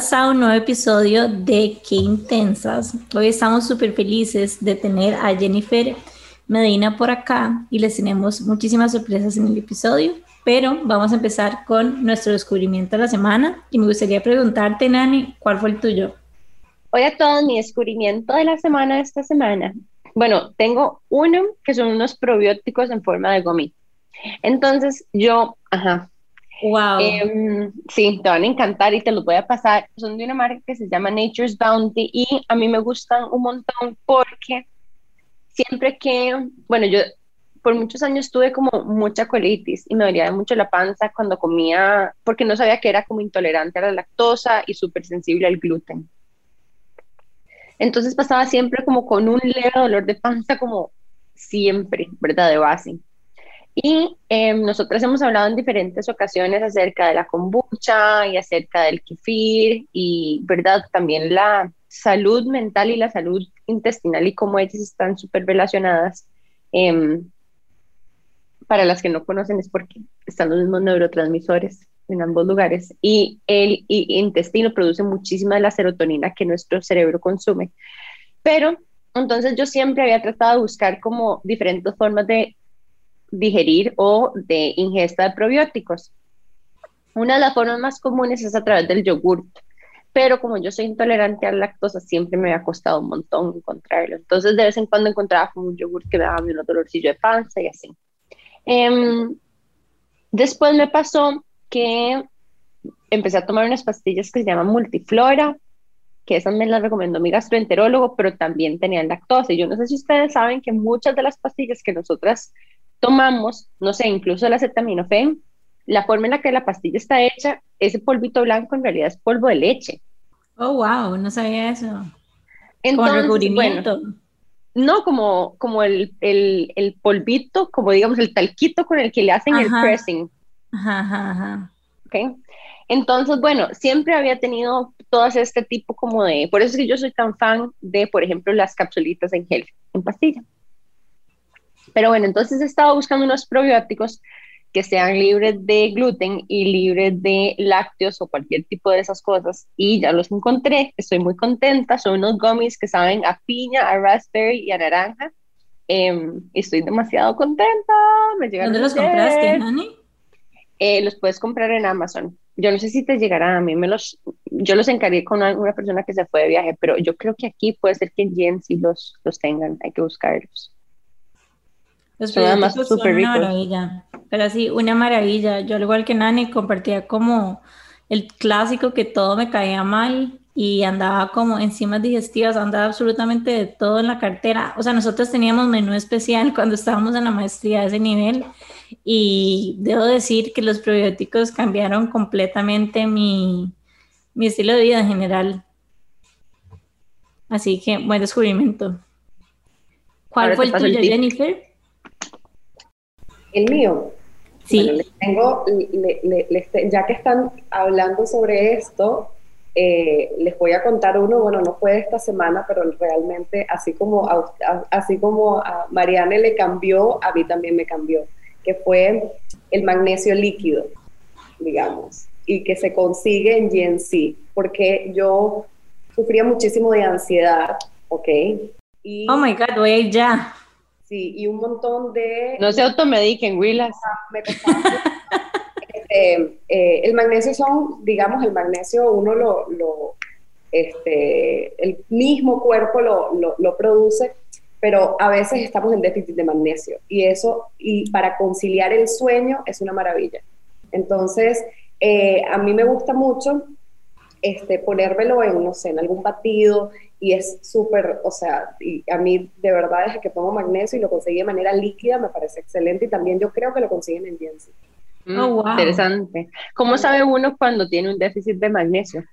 Bienvenidos a un nuevo episodio de Qué Intensas. Hoy estamos súper felices de tener a Jennifer Medina por acá y les tenemos muchísimas sorpresas en el episodio, pero vamos a empezar con nuestro descubrimiento de la semana y me gustaría preguntarte, Nani, ¿cuál fue el tuyo? Hoy a todos, mi descubrimiento de la semana de esta semana. Bueno, tengo uno que son unos probióticos en forma de gomi. Entonces yo, ajá, Wow. Em, sí, te van a encantar y te los voy a pasar. Son de una marca que se llama Nature's Bounty y a mí me gustan un montón porque siempre que, bueno, yo por muchos años tuve como mucha colitis y me dolía mucho la panza cuando comía, porque no sabía que era como intolerante a la lactosa y súper sensible al gluten. Entonces pasaba siempre como con un leve dolor de panza, como siempre, ¿verdad? De base. Y eh, nosotras hemos hablado en diferentes ocasiones acerca de la kombucha y acerca del kefir y, ¿verdad? También la salud mental y la salud intestinal y cómo ellas están súper relacionadas. Eh, para las que no conocen es porque están los mismos neurotransmisores en ambos lugares y el y intestino produce muchísima de la serotonina que nuestro cerebro consume. Pero entonces yo siempre había tratado de buscar como diferentes formas de digerir o de ingesta de probióticos. Una de las formas más comunes es a través del yogurt, pero como yo soy intolerante a la lactosa, siempre me ha costado un montón encontrarlo. Entonces, de vez en cuando encontraba un yogurt que me daba un dolorcillo de panza y así. Em, después me pasó que empecé a tomar unas pastillas que se llaman multiflora, que esas me las recomendó mi gastroenterólogo, pero también tenían lactosa. Y yo no sé si ustedes saben que muchas de las pastillas que nosotras tomamos, no sé, incluso el acetaminofén, la forma en la que la pastilla está hecha, ese polvito blanco en realidad es polvo de leche. Oh, wow, no sabía eso. Entonces, recubrimiento. no, como, como el, el, el, polvito, como digamos el talquito con el que le hacen el pressing. Ajá, ajá, ajá. Okay. Entonces, bueno, siempre había tenido todas este tipo como de, por eso es que yo soy tan fan de, por ejemplo, las capsulitas en gel, en pastilla. Pero bueno, entonces he estado buscando unos probióticos que sean libres de gluten y libres de lácteos o cualquier tipo de esas cosas. Y ya los encontré, estoy muy contenta. Son unos gummies que saben a piña, a raspberry y a naranja. Eh, estoy demasiado contenta. Me ¿Dónde los compraste, Nani? Eh, los puedes comprar en Amazon. Yo no sé si te llegarán a mí, me los, yo los encargué con una, persona que se fue de viaje, pero yo creo que aquí puede ser que en sí los, los tengan, hay que buscarlos. Los más son una maravilla, pero sí, una maravilla. Yo al igual que Nani compartía como el clásico que todo me caía mal y andaba como enzimas digestivas, andaba absolutamente de todo en la cartera. O sea, nosotros teníamos menú especial cuando estábamos en la maestría de ese nivel y debo decir que los probióticos cambiaron completamente mi, mi estilo de vida en general. Así que buen descubrimiento. ¿Cuál fue el tuyo, Jennifer? El mío. Sí. tengo, ya que están hablando sobre esto, eh, les voy a contar uno, bueno, no fue esta semana, pero realmente así como a, así como a Marianne le cambió, a mí también me cambió, que fue el magnesio líquido, digamos, y que se consigue en GNC, porque yo sufría muchísimo de ansiedad, ¿ok? Y, oh my God, voy a ir ya. Sí, y un montón de... No se automediquen, Willas. este, eh, el magnesio son, digamos, el magnesio uno lo, lo este, el mismo cuerpo lo, lo, lo, produce, pero a veces estamos en déficit de magnesio y eso, y para conciliar el sueño es una maravilla. Entonces, eh, a mí me gusta mucho este, ponérmelo en, no sé, en algún batido y es súper, o sea, y a mí de verdad desde que tomo magnesio y lo conseguí de manera líquida me parece excelente y también yo creo que lo consiguen en Jensi. Mm, oh, wow. Interesante. ¿Cómo sabe uno cuando tiene un déficit de magnesio?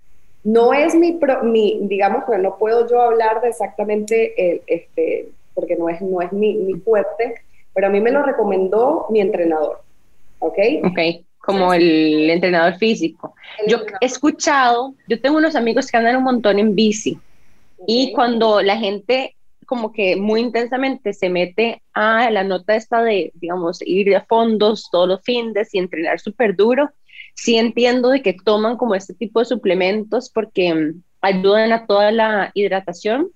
No es mi, mi digamos que no puedo yo hablar de exactamente, el, este, porque no es, no es mi, mi fuerte, pero a mí me lo recomendó mi entrenador. ¿Ok? Ok como el entrenador físico. Yo he escuchado, yo tengo unos amigos que andan un montón en bici y cuando la gente como que muy intensamente se mete a la nota esta de, digamos, ir de fondos todos los fines y entrenar súper duro, sí entiendo de que toman como este tipo de suplementos porque mm, ayudan a toda la hidratación,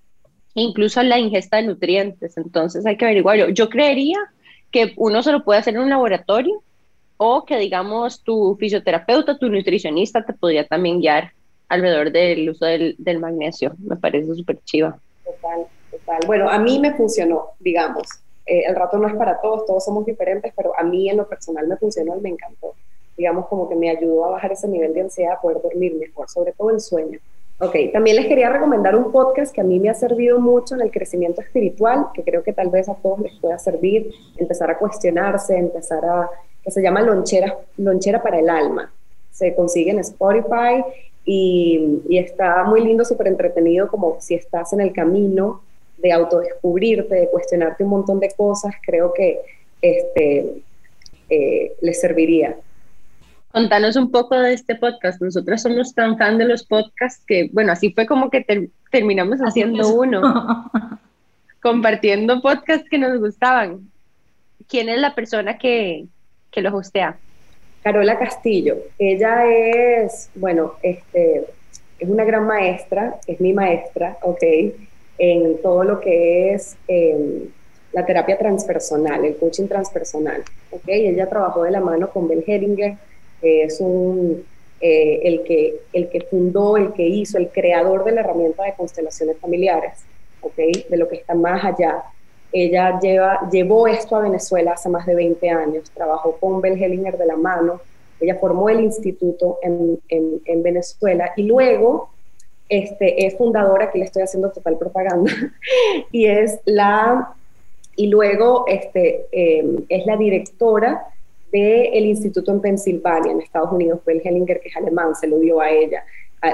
incluso a la ingesta de nutrientes. Entonces hay que averiguarlo. Yo creería que uno se lo puede hacer en un laboratorio o que digamos tu fisioterapeuta, tu nutricionista te podría también guiar alrededor del uso del, del magnesio. Me parece súper chiva. Total, total. Bueno, a mí me funcionó, digamos. Eh, el rato no es para todos, todos somos diferentes, pero a mí en lo personal me funcionó y me encantó. Digamos como que me ayudó a bajar ese nivel de ansiedad, a poder dormir mejor, sobre todo el sueño. Ok, también les quería recomendar un podcast que a mí me ha servido mucho en el crecimiento espiritual, que creo que tal vez a todos les pueda servir, empezar a cuestionarse, empezar a, que se llama Lonchera, Lonchera para el Alma. Se consigue en Spotify y, y está muy lindo, súper entretenido, como si estás en el camino de autodescubrirte, de cuestionarte un montón de cosas, creo que este, eh, les serviría. Contanos un poco de este podcast. Nosotros somos tan fan de los podcasts que, bueno, así fue como que terminamos haciendo uno, compartiendo podcasts que nos gustaban. ¿Quién es la persona que, que los hostea? Carola Castillo. Ella es, bueno, este, es una gran maestra, es mi maestra, ¿ok? en todo lo que es em, la terapia transpersonal, el coaching transpersonal. ¿okay? Ella trabajó de la mano con Bell Heringer, que es un, eh, el, que, el que fundó, el que hizo, el creador de la herramienta de constelaciones familiares, ¿okay? de lo que está más allá. Ella llevó esto a Venezuela hace más de 20 años, trabajó con Bell Hellinger de la mano, ella formó el instituto en, en, en Venezuela y luego este, es fundadora, aquí le estoy haciendo total propaganda, y es la, y luego este, em, es la directora del instituto en Pensilvania, en Estados Unidos, Bell Hellinger, que es alemán, se lo dio a ella,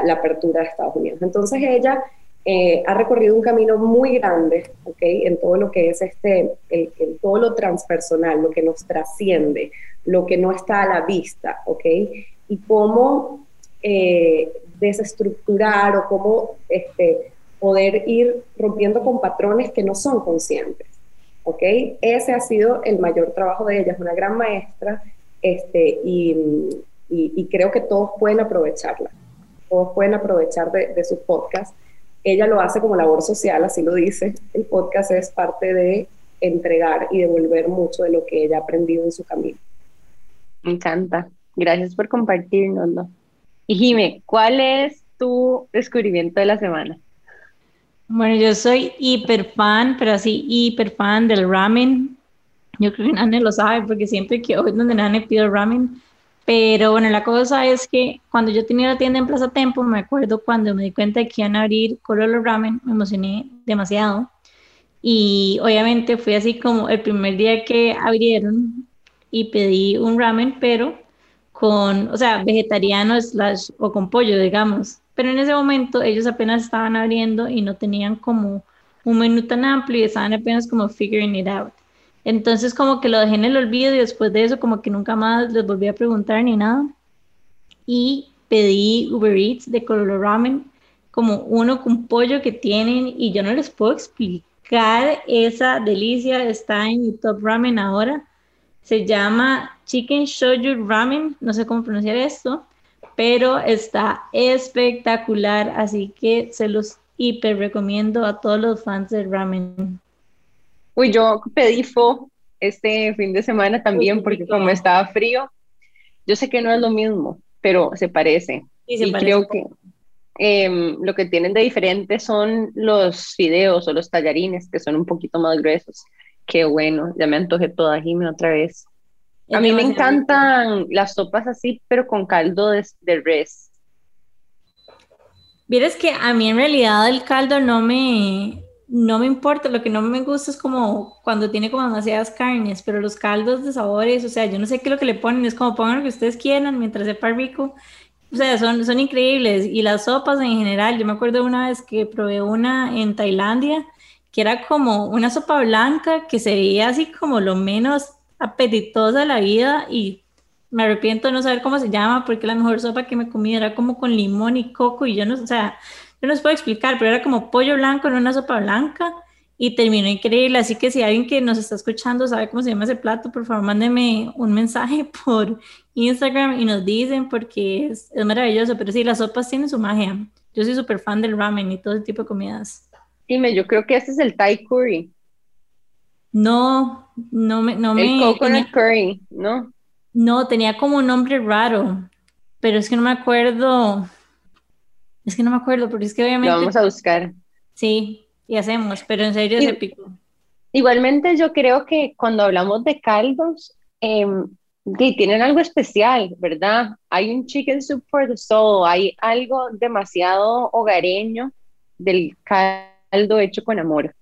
la apertura de Estados Unidos. Entonces ella eh, ha recorrido un camino muy grande, ¿ok? En todo lo que es este, el, todo lo transpersonal, lo que nos trasciende, lo que no está a la vista, ¿ok? Y cómo eh, desestructurar o cómo este, poder ir rompiendo con patrones que no son conscientes. ¿Ok? Ese ha sido el mayor trabajo de ella, es una gran maestra este, y, creo que todos pueden aprovecharla, todos pueden aprovechar de, de su podcast. Ella lo hace como labor social, así lo dice. El podcast es parte de entregar y devolver mucho de lo que ella ha aprendido en su camino. Me encanta. Gracias por compartirnoslo. Y Jime, ¿cuál es tu descubrimiento de la semana? Bueno, yo soy hiper fan, pero así hiper fan del ramen. Yo creo que Nane lo sabe porque siempre que hoy donde Nane pido ramen. Pero bueno, la cosa es que cuando yo tenía la tienda en Plaza Tempo, me acuerdo cuando me di cuenta de que iban a abrir Cololo Ramen, me emocioné demasiado. Y obviamente fui así como el primer día que abrieron y pedí un ramen, pero con, o sea, vegetariano o con pollo, digamos. Pero en ese momento ellos apenas estaban abriendo y no tenían como un menú tan amplio y estaban apenas como figuring it out. Entonces como que lo dejé en el olvido y después de eso como que nunca más les volví a preguntar ni nada. Y pedí Uber Eats de Color Ramen como uno con pollo que tienen y yo no les puedo explicar esa delicia. Está en mi Top Ramen ahora. Se llama Chicken Shoyu Ramen, no sé cómo pronunciar esto, pero está espectacular, así que se los hiper recomiendo a todos los fans del ramen. Uy, yo pedí fo este fin de semana también porque como estaba frío, yo sé que no es lo mismo, pero se parece. y creo que em, lo que tienen de diferente son los fideos o los tallarines, que son un poquito más gruesos. Qué bueno, ya me antojé toda Jimmy otra vez. A mí me encantan las sopas así, pero con caldo de, res. Vieres que a mí en realidad el caldo no me, no me importa, lo que no me gusta es como cuando tiene como demasiadas carnes, pero los caldos de sabores, o sea, yo no sé qué es lo que le ponen, es como pongan lo que ustedes quieran mientras sepa rico. O sea, son, son increíbles. Y las sopas en general, yo me acuerdo una vez que probé una en Tailandia, que era como una sopa blanca que se veía así como lo menos apetitosa la vida y me arrepiento de no saber cómo se llama porque la mejor sopa que me comí era como con limón y coco y yo no, o sea, yo no les puedo explicar, pero era como pollo blanco en una sopa blanca y terminó increíble. Así que si alguien que nos está escuchando sabe cómo se llama ese plato, por favor, mándeme un mensaje por Instagram y nos dicen porque es, es maravilloso. Pero sí, las sopas tienen su magia. Yo soy súper fan del ramen y todo ese tipo de comidas. Dime, yo creo que este es el Thai curry. No, no me... No el coconut curry, ¿no? No, tenía como un nombre raro, pero es que no me acuerdo. Es que no me acuerdo, porque es que obviamente... Lo vamos a buscar. Sí, y hacemos, pero en serio es épico. Igualmente yo creo que cuando hablamos de caldos, eh, tienen algo especial, ¿verdad? Hay un chicken soup for the soul, hay algo demasiado hogareño del caldo hecho con amor.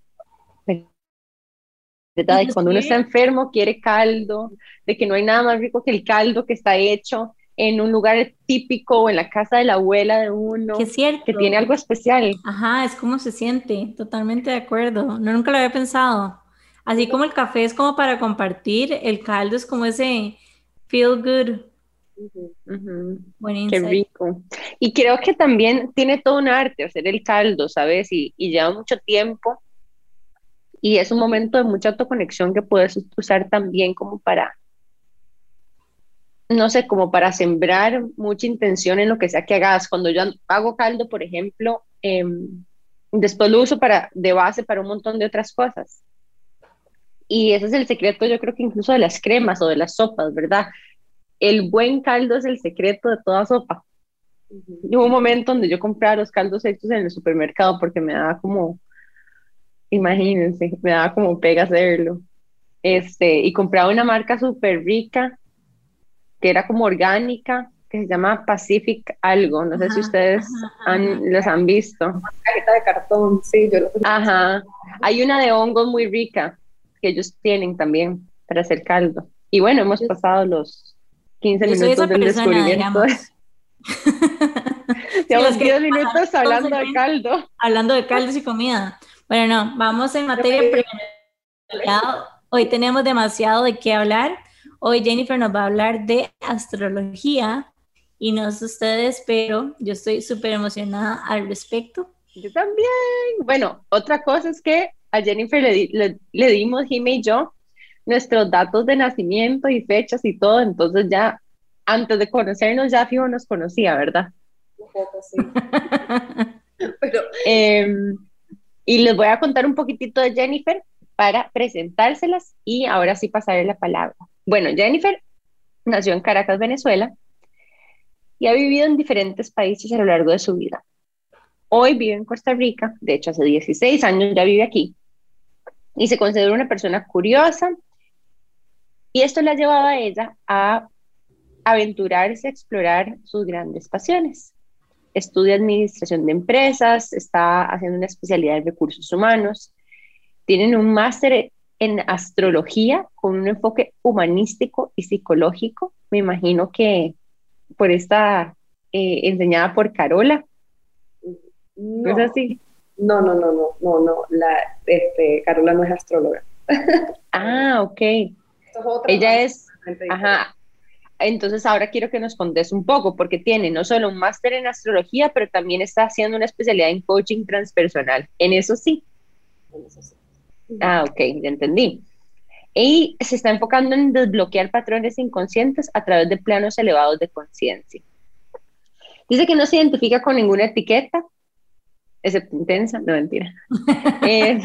¿Verdad? Y cuando uno está enfermo quiere caldo, de que no hay nada más rico que el caldo que está hecho en un lugar típico o en la casa de la abuela de uno. Que cierto. Que tiene algo especial. Ajá, es como se siente, totalmente de acuerdo. No, nunca lo había pensado. Así como el café es como para compartir, el caldo es como ese feel good. Qué rico. Y creo que también tiene todo un arte hacer el caldo, ¿sabes? Y, y lleva mucho tiempo. Y es un momento de mucha autoconexión que puedes usar también como para no sé, como para sembrar mucha intención en lo que sea que hagas. Cuando yo hago caldo, por ejemplo, em, después lo uso para, de base para un montón de otras cosas. Y ese es el secreto, yo creo que incluso de las cremas o de las sopas, ¿verdad? El buen caldo es el secreto de toda sopa. Hubo un momento donde yo compraba los caldos hechos en el supermercado porque me daba como, imagínense, me daba como pega hacerlo. Este, y compraba una marca súper rica que era como orgánica, que se llama Pacific algo, no sé si ustedes han, los han visto. Una cajita de cartón, sí, yo lo Ajá, hay una de hongos muy rica que ellos tienen también para hacer caldo. Y bueno, hemos pasado los 15 minutos del descubrimiento. Llevamos 10 minutos hablando de caldo. Hablando de caldos y comida. Bueno, no, vamos en materia. Hoy tenemos demasiado de qué hablar. Hoy Jennifer nos va a hablar de astrología y no sé ustedes, pero yo estoy súper emocionada al respecto. Yo también. Bueno, otra cosa es que a Jennifer le, le, dimos, Jimmy y yo, nuestros datos de nacimiento y fechas y todo, entonces ya antes de conocernos ya Fijo nos conocía, ¿verdad? Un poco, sí. pero, em, y les voy a contar un poquitito de Jennifer para presentárselas y ahora sí pasaré la palabra. Bueno, Jennifer nació en Caracas, Venezuela, y ha vivido en diferentes países a lo largo de su vida. Hoy vive en Costa Rica, de hecho hace 16 años ya vive aquí, y se considera una persona curiosa, y esto le ha llevado a ella a aventurarse a explorar sus grandes pasiones. Estudia administración de empresas, está haciendo una especialidad en recursos humanos, tienen un máster en astrología con un enfoque humanístico y psicológico. Me imagino que por esta eh, enseñada por Carola. No, ¿Es así? No, no, no, no, no, no. La, este, Carola no es astróloga. ah, ok. Ella es, ajá. Entonces ahora quiero que nos contes un poco, porque tiene no solo un máster en astrología, pero también está haciendo una especialidad en coaching transpersonal. En eso sí. En eso sí. Ah, ok, ya entendí. Y se está enfocando en desbloquear patrones inconscientes a través de planos elevados de conciencia. Dice que no se identifica con ninguna etiqueta, excepto intensa, no mentira. Eh,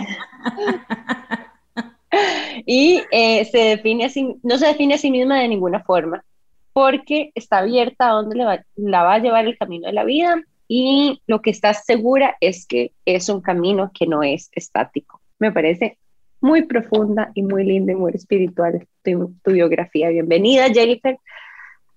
y eh, se define así, no se define a sí misma de ninguna forma, porque está abierta a dónde la va a llevar el camino de la vida y lo que está segura es que es un camino que no es estático me parece muy profunda y muy linda y muy espiritual tu, biografía. Bienvenida, Jennifer,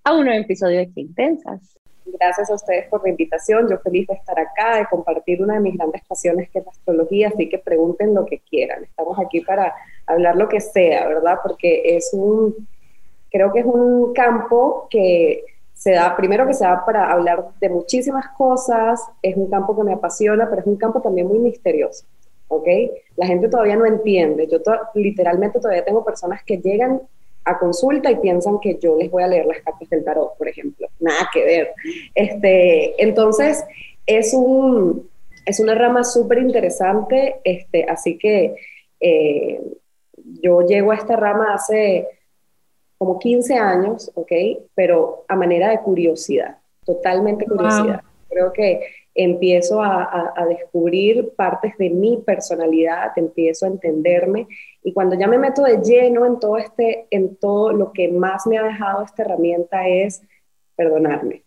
a un nuevo episodio de Qué Intensas. Gracias a ustedes por la invitación. Yo feliz de estar acá, de compartir una de mis grandes pasiones que es la astrología, así que pregunten lo que quieran. Estamos aquí para hablar lo que sea, ¿verdad? Porque es un, creo que es un campo que se da, primero que se da para hablar de muchísimas cosas, es un campo que me apasiona, pero es un campo también muy misterioso. ¿Ok? La gente todavía no entiende. Yo literalmente todavía tengo personas que llegan a consulta y piensan que yo les voy a leer las cartas del tarot, por ejemplo. Nada que ver. Este, entonces, es un, Es una rama súper interesante, este, así que eh, yo llego a esta rama hace como 15 años, ¿ok? Pero a manera de curiosidad, totalmente curiosidad. Creo que empiezo a, descubrir partes de mi personalidad, empiezo a entenderme y cuando ya me meto de lleno en todo este, en todo lo que más me ha dejado esta herramienta es perdonarme,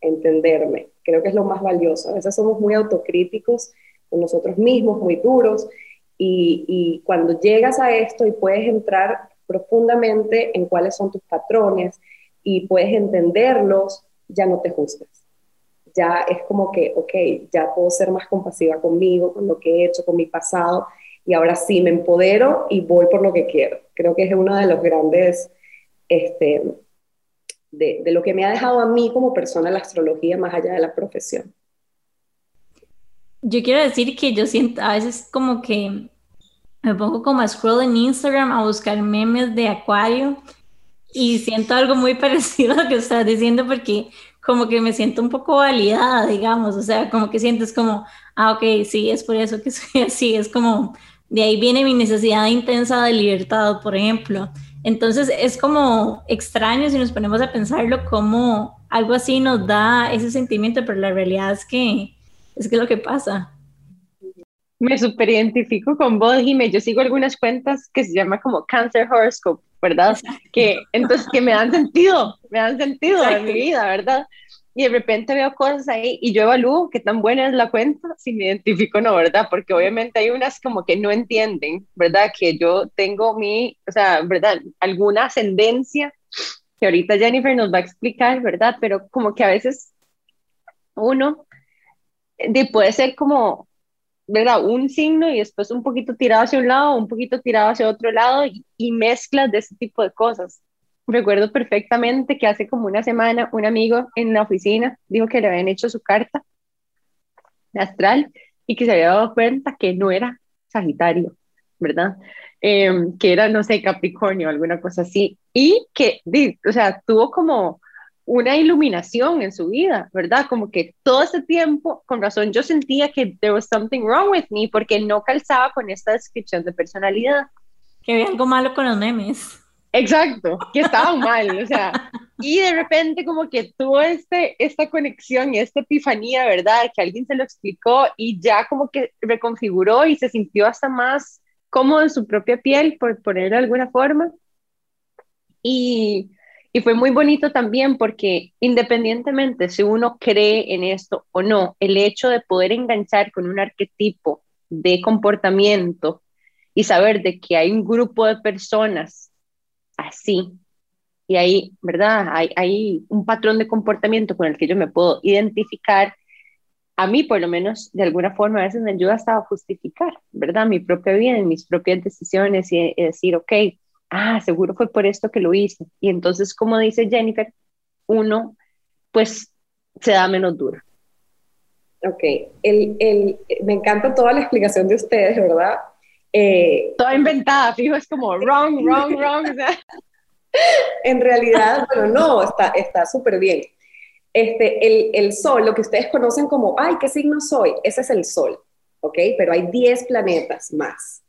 entenderme. Creo que es lo más valioso. A veces somos muy autocríticos con nosotros mismos, muy duros y, y cuando llegas a esto y puedes entrar profundamente en cuáles son tus patrones y puedes entenderlos, ya no te juzgas ya es como que, ok, ya puedo ser más compasiva conmigo, con lo que he hecho, con mi pasado, y ahora sí me empodero y voy por lo que quiero. Creo que es uno de los grandes, este, de, de lo que me ha dejado a mí como persona la astrología más allá de la profesión. Yo quiero decir que yo siento a veces como que me pongo como a scroll en Instagram a buscar memes de acuario y siento algo muy parecido a lo que estás diciendo porque como que me siento un poco validada, digamos, o sea, como que sientes como, ah, ok, sí, es por eso que soy así, es como, de ahí viene mi necesidad intensa de libertad, por ejemplo. Entonces es como extraño si nos ponemos a pensarlo como algo así nos da ese sentimiento, pero la realidad es que es que lo que pasa. Me super identifico con vos, Jimé. Yo sigo algunas cuentas que se llama como Cancer Horoscope, ¿verdad? Que entonces que me dan sentido, me dan sentido en mi vida, ¿verdad? Y de repente veo cosas ahí y yo evalúo qué tan buena es la cuenta, si me identifico o no, ¿verdad? Porque obviamente hay unas como que no entienden, ¿verdad? Que yo tengo mi, o sea, ¿verdad? Alguna ascendencia que ahorita Jennifer nos va a explicar, ¿verdad? Pero como que a veces uno de, puede ser como ¿verdad? Un signo y después un poquito tirado hacia un lado, un poquito tirado hacia otro lado y, mezclas de ese tipo de cosas. Recuerdo perfectamente que hace como una semana un amigo en la oficina dijo que le habían hecho su carta astral y que se había dado cuenta que no era Sagitario, ¿verdad? Em, que era, no sé, Capricornio, alguna cosa así. Y que, o sea, tuvo como una iluminación en su vida, ¿verdad? Como que todo ese tiempo, con razón, yo sentía que there was something wrong with me porque no calzaba con esta descripción de personalidad. Que había algo malo con los memes. Exacto, que estaba mal, o sea, y de repente como que tuvo este, esta conexión y esta epifanía, ¿verdad? Que alguien se lo explicó y ya como que reconfiguró y se sintió hasta más cómodo en su propia piel, por ponerlo de alguna forma. Y, y fue muy bonito también porque independientemente si uno cree en esto o no, el hecho de poder enganchar con un arquetipo de comportamiento y saber de que hay un grupo de personas así y hay, ¿verdad? Hay, hay un patrón de comportamiento con el que yo me puedo identificar, a mí por lo menos de alguna forma a veces me ayuda hasta a justificar, ¿verdad? Mi propia vida, mis propias decisiones y, y decir, ok, ah, seguro fue por esto que lo hice. Y entonces, como dice Jennifer, uno pues se da menos duro. Ok, el, el, me encanta toda la explicación de ustedes, ¿verdad? Eh, Toda inventada, fijo, es como wrong, wrong, wrong. en realidad, bueno, no, está súper bien. Este, el, el sol, lo que ustedes conocen como, ay, ¿qué signo soy? Ese es el sol, ¿ok? Pero hay 10 planetas más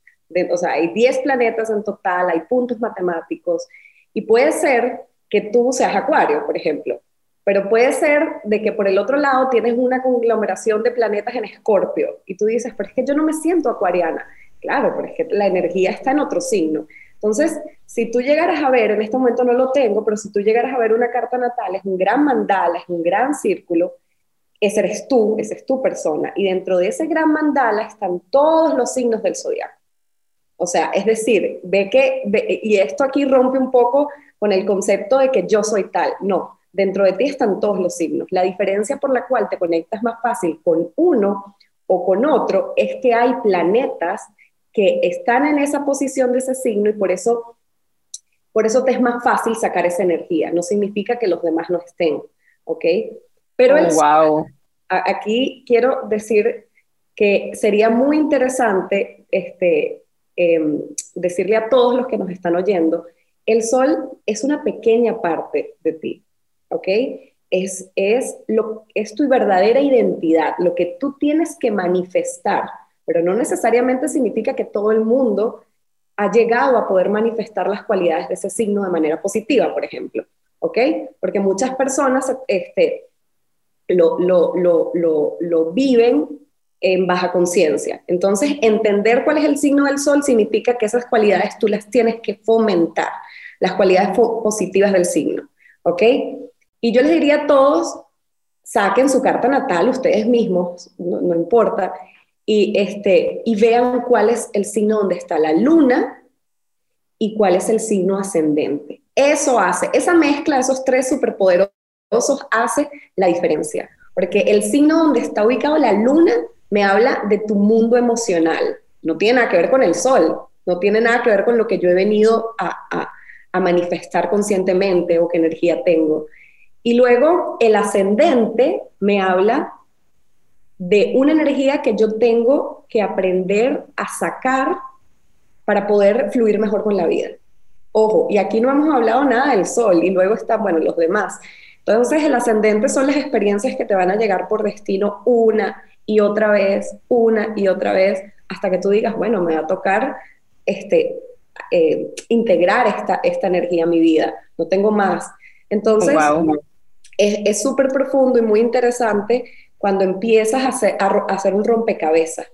o sea, hay 10 planetas en total, hay puntos matemáticos, y puede ser que tú seas acuario, por ejemplo, pero puede ser de que por el otro lado tienes una conglomeración de planetas en escorpio, y tú dices, pero es que yo no me siento acuariana. Claro, pero es que la energía está en otro signo. Entonces, si tú llegaras a ver, en este momento no lo tengo, pero si tú llegaras a ver una carta natal, es un gran mandala, es un gran círculo, ese eres tú, esa es tu persona, y dentro de ese gran mandala están todos los signos del zodiaco. O sea, es decir, ve que, y esto aquí rompe un poco con el concepto de que yo soy tal. No, dentro de ti están todos los signos. La diferencia por la cual te conectas más fácil con uno o con otro es que hay planetas que están en esa posición de ese signo y por eso, por eso te es más fácil sacar esa energía. No significa que los demás no estén, ¿ok? Pero oh, wow. aquí quiero decir que sería muy interesante este, Em, decirle a todos los que nos están oyendo, el sol es una pequeña parte de ti, ¿ok? es, es, tu verdadera identidad, lo que tú tienes que manifestar, pero no necesariamente significa que todo el mundo ha llegado a poder manifestar las cualidades de ese signo de manera positiva, por ejemplo, ¿ok? Porque muchas personas este, lo, lo, lo, lo viven en baja conciencia. Entonces, entender cuál es el signo del sol significa que esas cualidades tú las tienes que fomentar, las cualidades positivas del signo, ¿ok? Y yo les diría a todos, saquen su carta natal ustedes mismos, no, importa, y, este, y vean cuál es el signo donde está la luna y cuál es el signo ascendente. Eso hace, esa mezcla de esos tres superpoderosos hace la diferencia, porque el signo donde está ubicado la luna me habla de tu mundo emocional, no tiene nada que ver con el sol, no tiene nada que ver con lo que yo he venido a, a manifestar conscientemente o qué energía tengo. Y luego el ascendente me habla de una energía que yo tengo que aprender a sacar para poder fluir mejor con la vida. Ojo, y aquí no hemos hablado nada del sol y luego están, bueno, los demás. Entonces el ascendente son las experiencias que te van a llegar por destino una y otra vez, una y otra vez, hasta que tú digas, bueno, me va a tocar este, eh, integrar esta, esta energía a mi vida, no tengo más. Entonces, es súper profundo y muy interesante cuando empiezas a hacer, a, hacer un rompecabezas.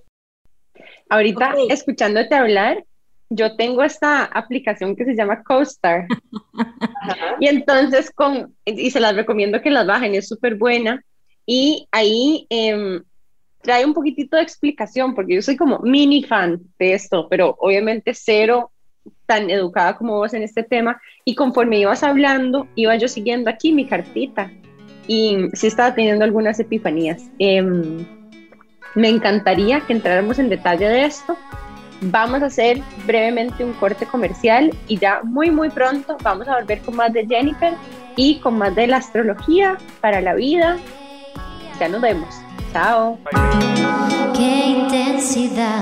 Ahorita, escuchándote hablar, yo tengo esta aplicación que se llama CoStar. y entonces, con, y se las recomiendo que las bajen, es súper buena. Y ahí em, trae un poquitito de explicación, porque yo soy como mini fan de esto, pero obviamente cero tan educada como vos en este tema y conforme ibas hablando, iba yo siguiendo aquí mi cartita y sí estaba teniendo algunas epifanías. Em, me encantaría que entráramos en detalle de esto. Vamos a hacer brevemente un corte comercial y ya muy muy pronto vamos a volver con más de Jennifer y con más de la astrología para la vida. Ya nos vemos. Chao. Qué intensidad.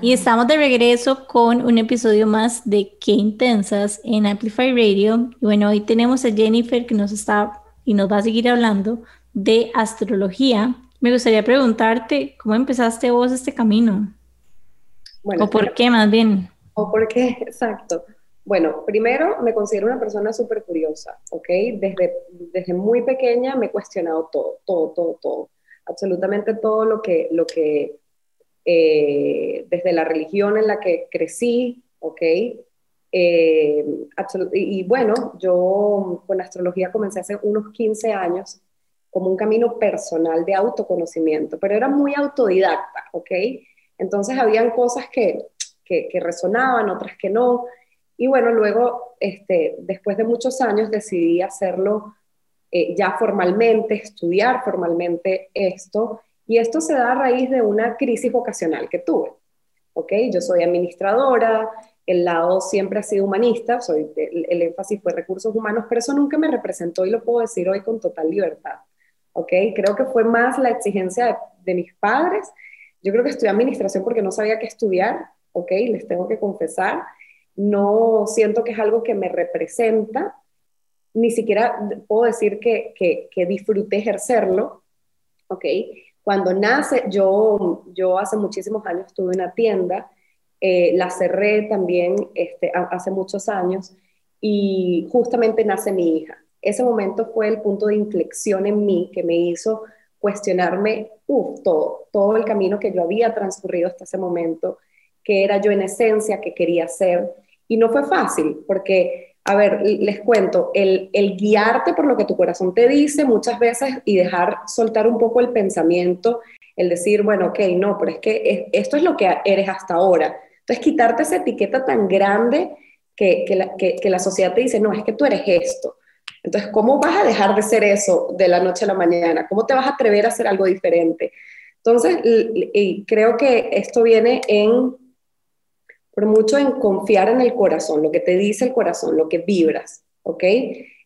Y estamos de regreso con un episodio más de Qué Intensas en Amplify Radio. Y bueno, hoy tenemos a Jennifer que nos está y nos va a seguir hablando de astrología. Me gustaría preguntarte, ¿cómo empezaste vos este camino? Bueno, ¿O por qué más bien? ¿O por qué? Exacto. Bueno, primero me considero una persona súper curiosa, ¿ok? Desde, desde muy pequeña me he cuestionado todo, todo, todo, todo. Absolutamente todo lo que, lo que eh, desde la religión en la que crecí, ¿ok? Eh, y, bueno, yo con astrología comencé hace unos 15 años como un camino personal de autoconocimiento, pero era muy autodidacta, ¿ok? Entonces habían cosas que, que, resonaban, otras que no. Y bueno, luego, este, después de muchos años, decidí hacerlo eh, ya formalmente, estudiar formalmente esto y esto se da a raíz de una crisis vocacional que tuve. ¿ok? Yo soy administradora, el lado siempre ha sido humanista, soy, el, énfasis fue recursos humanos, pero eso nunca me representó y lo puedo decir hoy con total libertad. ¿ok? Creo que fue más la exigencia de, mis padres. Yo creo que estudié administración porque no sabía qué estudiar, ¿ok? Les tengo que confesar. No siento que es algo que me representa, ni siquiera puedo decir que, que, que disfruté ejercerlo, ¿ok? Cuando nace, yo, yo hace muchísimos años tuve una tienda, eh, la cerré también este, hace muchos años y justamente nace mi hija. Ese momento fue el punto de inflexión en mí que me hizo cuestionarme todo, todo el camino que yo había transcurrido hasta ese momento, que era yo en esencia, que quería ser. Y no fue fácil, porque a ver, les cuento, el, guiarte por lo que tu corazón te dice muchas veces y dejar soltar un poco el pensamiento, el decir, bueno, ok, no, pero es que esto es lo que eres hasta ahora. Entonces, quitarte esa etiqueta tan grande que, la, que, la sociedad te dice, no, es que tú eres esto. Entonces, ¿cómo vas a dejar de ser eso de la noche a la mañana? ¿Cómo te vas a atrever a hacer algo diferente? Entonces, creo que esto viene en pero mucho en confiar en el corazón, lo que te dice el corazón, lo que vibras, ¿ok?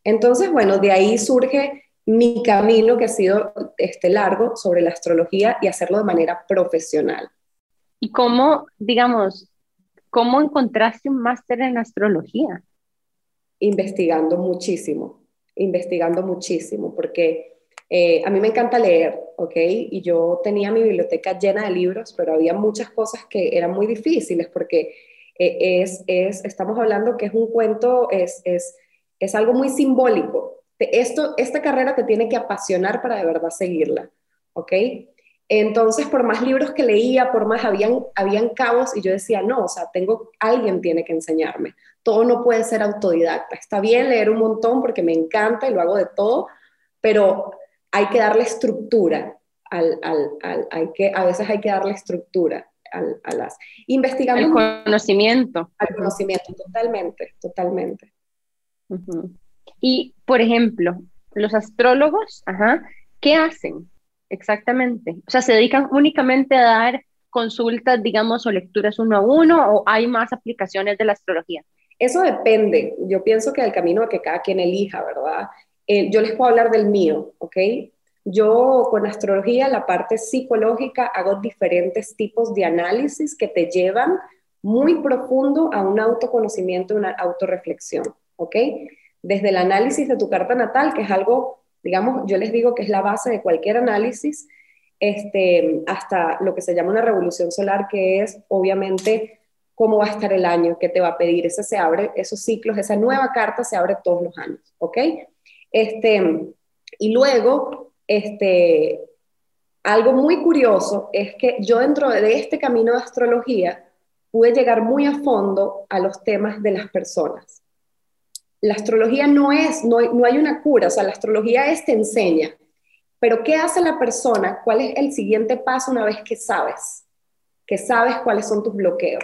Entonces, bueno, de ahí surge mi camino que ha sido este largo sobre la astrología y hacerlo de manera profesional. ¿Y cómo, digamos, cómo encontraste un máster en astrología? Investigando muchísimo. investigando muchísimo, porque eh, a mí me encanta leer, ¿ok? Y yo tenía mi biblioteca llena de libros, pero había muchas cosas que eran muy difíciles porque eh, es, es, estamos hablando que es un cuento, es, es, es algo muy simbólico. Esto, esta carrera te tiene que apasionar para de verdad seguirla, ¿ok? Entonces, por más libros que leía, por más habían, habían cabos y yo decía, no, o sea, tengo, alguien tiene que enseñarme. Todo no puede ser autodidacta. Está bien leer un montón porque me encanta y lo hago de todo, pero hay que darle estructura al, al, al hay que, a veces hay que darle estructura al, a las investigando. El conocimiento. Al conocimiento, totalmente, totalmente. Y, por ejemplo, los astrólogos, ajá, ¿qué hacen? Exactamente. O sea, ¿se dedican únicamente a dar consultas, digamos, o lecturas uno a uno o hay más aplicaciones de la astrología? Eso depende. Yo pienso que el camino que cada quien elija, ¿verdad? Eh, yo les puedo hablar del mío, ¿ok? Yo con astrología, la parte psicológica, hago diferentes tipos de análisis que te llevan muy profundo a un autoconocimiento, una autorreflexión, ¿ok? Desde el análisis de tu carta natal, que es algo digamos, yo les digo que es la base de cualquier análisis, este, hasta lo que se llama una revolución solar, que es obviamente cómo va a estar el año, qué te va a pedir, ese se abre, esos ciclos, esa nueva carta se abre todos los años, ¿ok? Este, y luego, este, algo muy curioso es que yo dentro de este camino de astrología pude llegar muy a fondo a los temas de las personas la astrología no es, no, no hay una cura, o sea, la astrología es te enseña, pero ¿qué hace la persona? ¿Cuál es el siguiente paso una vez que sabes? Que sabes cuáles son tus bloqueos,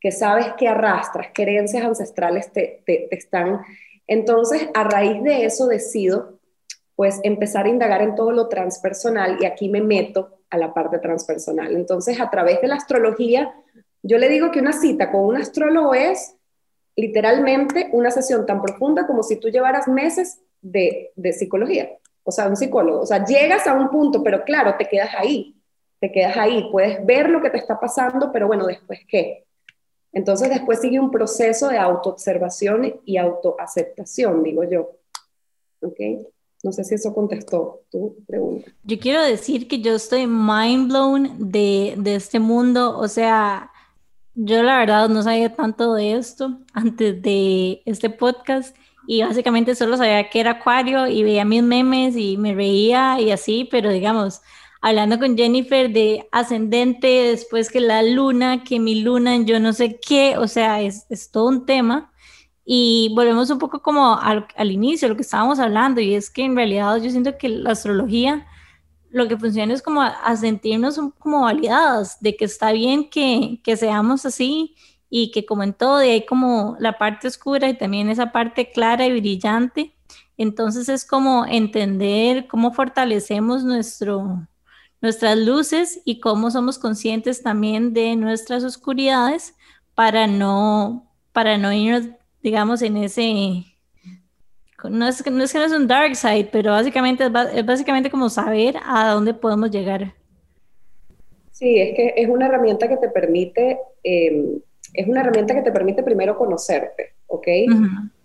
que sabes qué arrastras, qué herencias ancestrales te, te, están. Entonces, a raíz de eso decido, pues, empezar a indagar en todo lo transpersonal y aquí me meto a la parte transpersonal. Entonces, a través de la astrología, yo le digo que una cita con un astrólogo es literalmente una sesión tan profunda como si tú llevaras meses de, psicología, o sea, un psicólogo. O sea, llegas a un punto, pero claro, te quedas ahí, te quedas ahí, puedes ver lo que te está pasando, pero bueno, después qué. Entonces después sigue un proceso de autoobservación y autoaceptación, digo yo. ¿Ok? No sé si eso contestó tu pregunta. Yo quiero decir que yo estoy mind blown de, de este mundo, o sea, yo la verdad no sabía tanto de esto antes de este podcast y básicamente solo sabía que era acuario y veía mis memes y me reía y así, pero digamos, hablando con Jennifer de ascendente, después que la luna, que mi luna, yo no sé qué, o sea, es, es todo un tema. Y volvemos un poco como al, al inicio, lo que estábamos hablando, y es que en realidad yo siento que la astrología lo que funciona es como a, sentirnos como validadas, de que está bien que, que, seamos así y que como en todo hay como la parte oscura y también esa parte clara y brillante. Entonces es como entender cómo fortalecemos nuestro, nuestras luces y cómo somos conscientes también de nuestras oscuridades para no, para no irnos, digamos, en ese no es, no es que no es un dark side, pero básicamente es, básicamente como saber a dónde podemos llegar. Sí, es que es una herramienta que te permite, em, es una herramienta que te permite primero conocerte, ¿ok?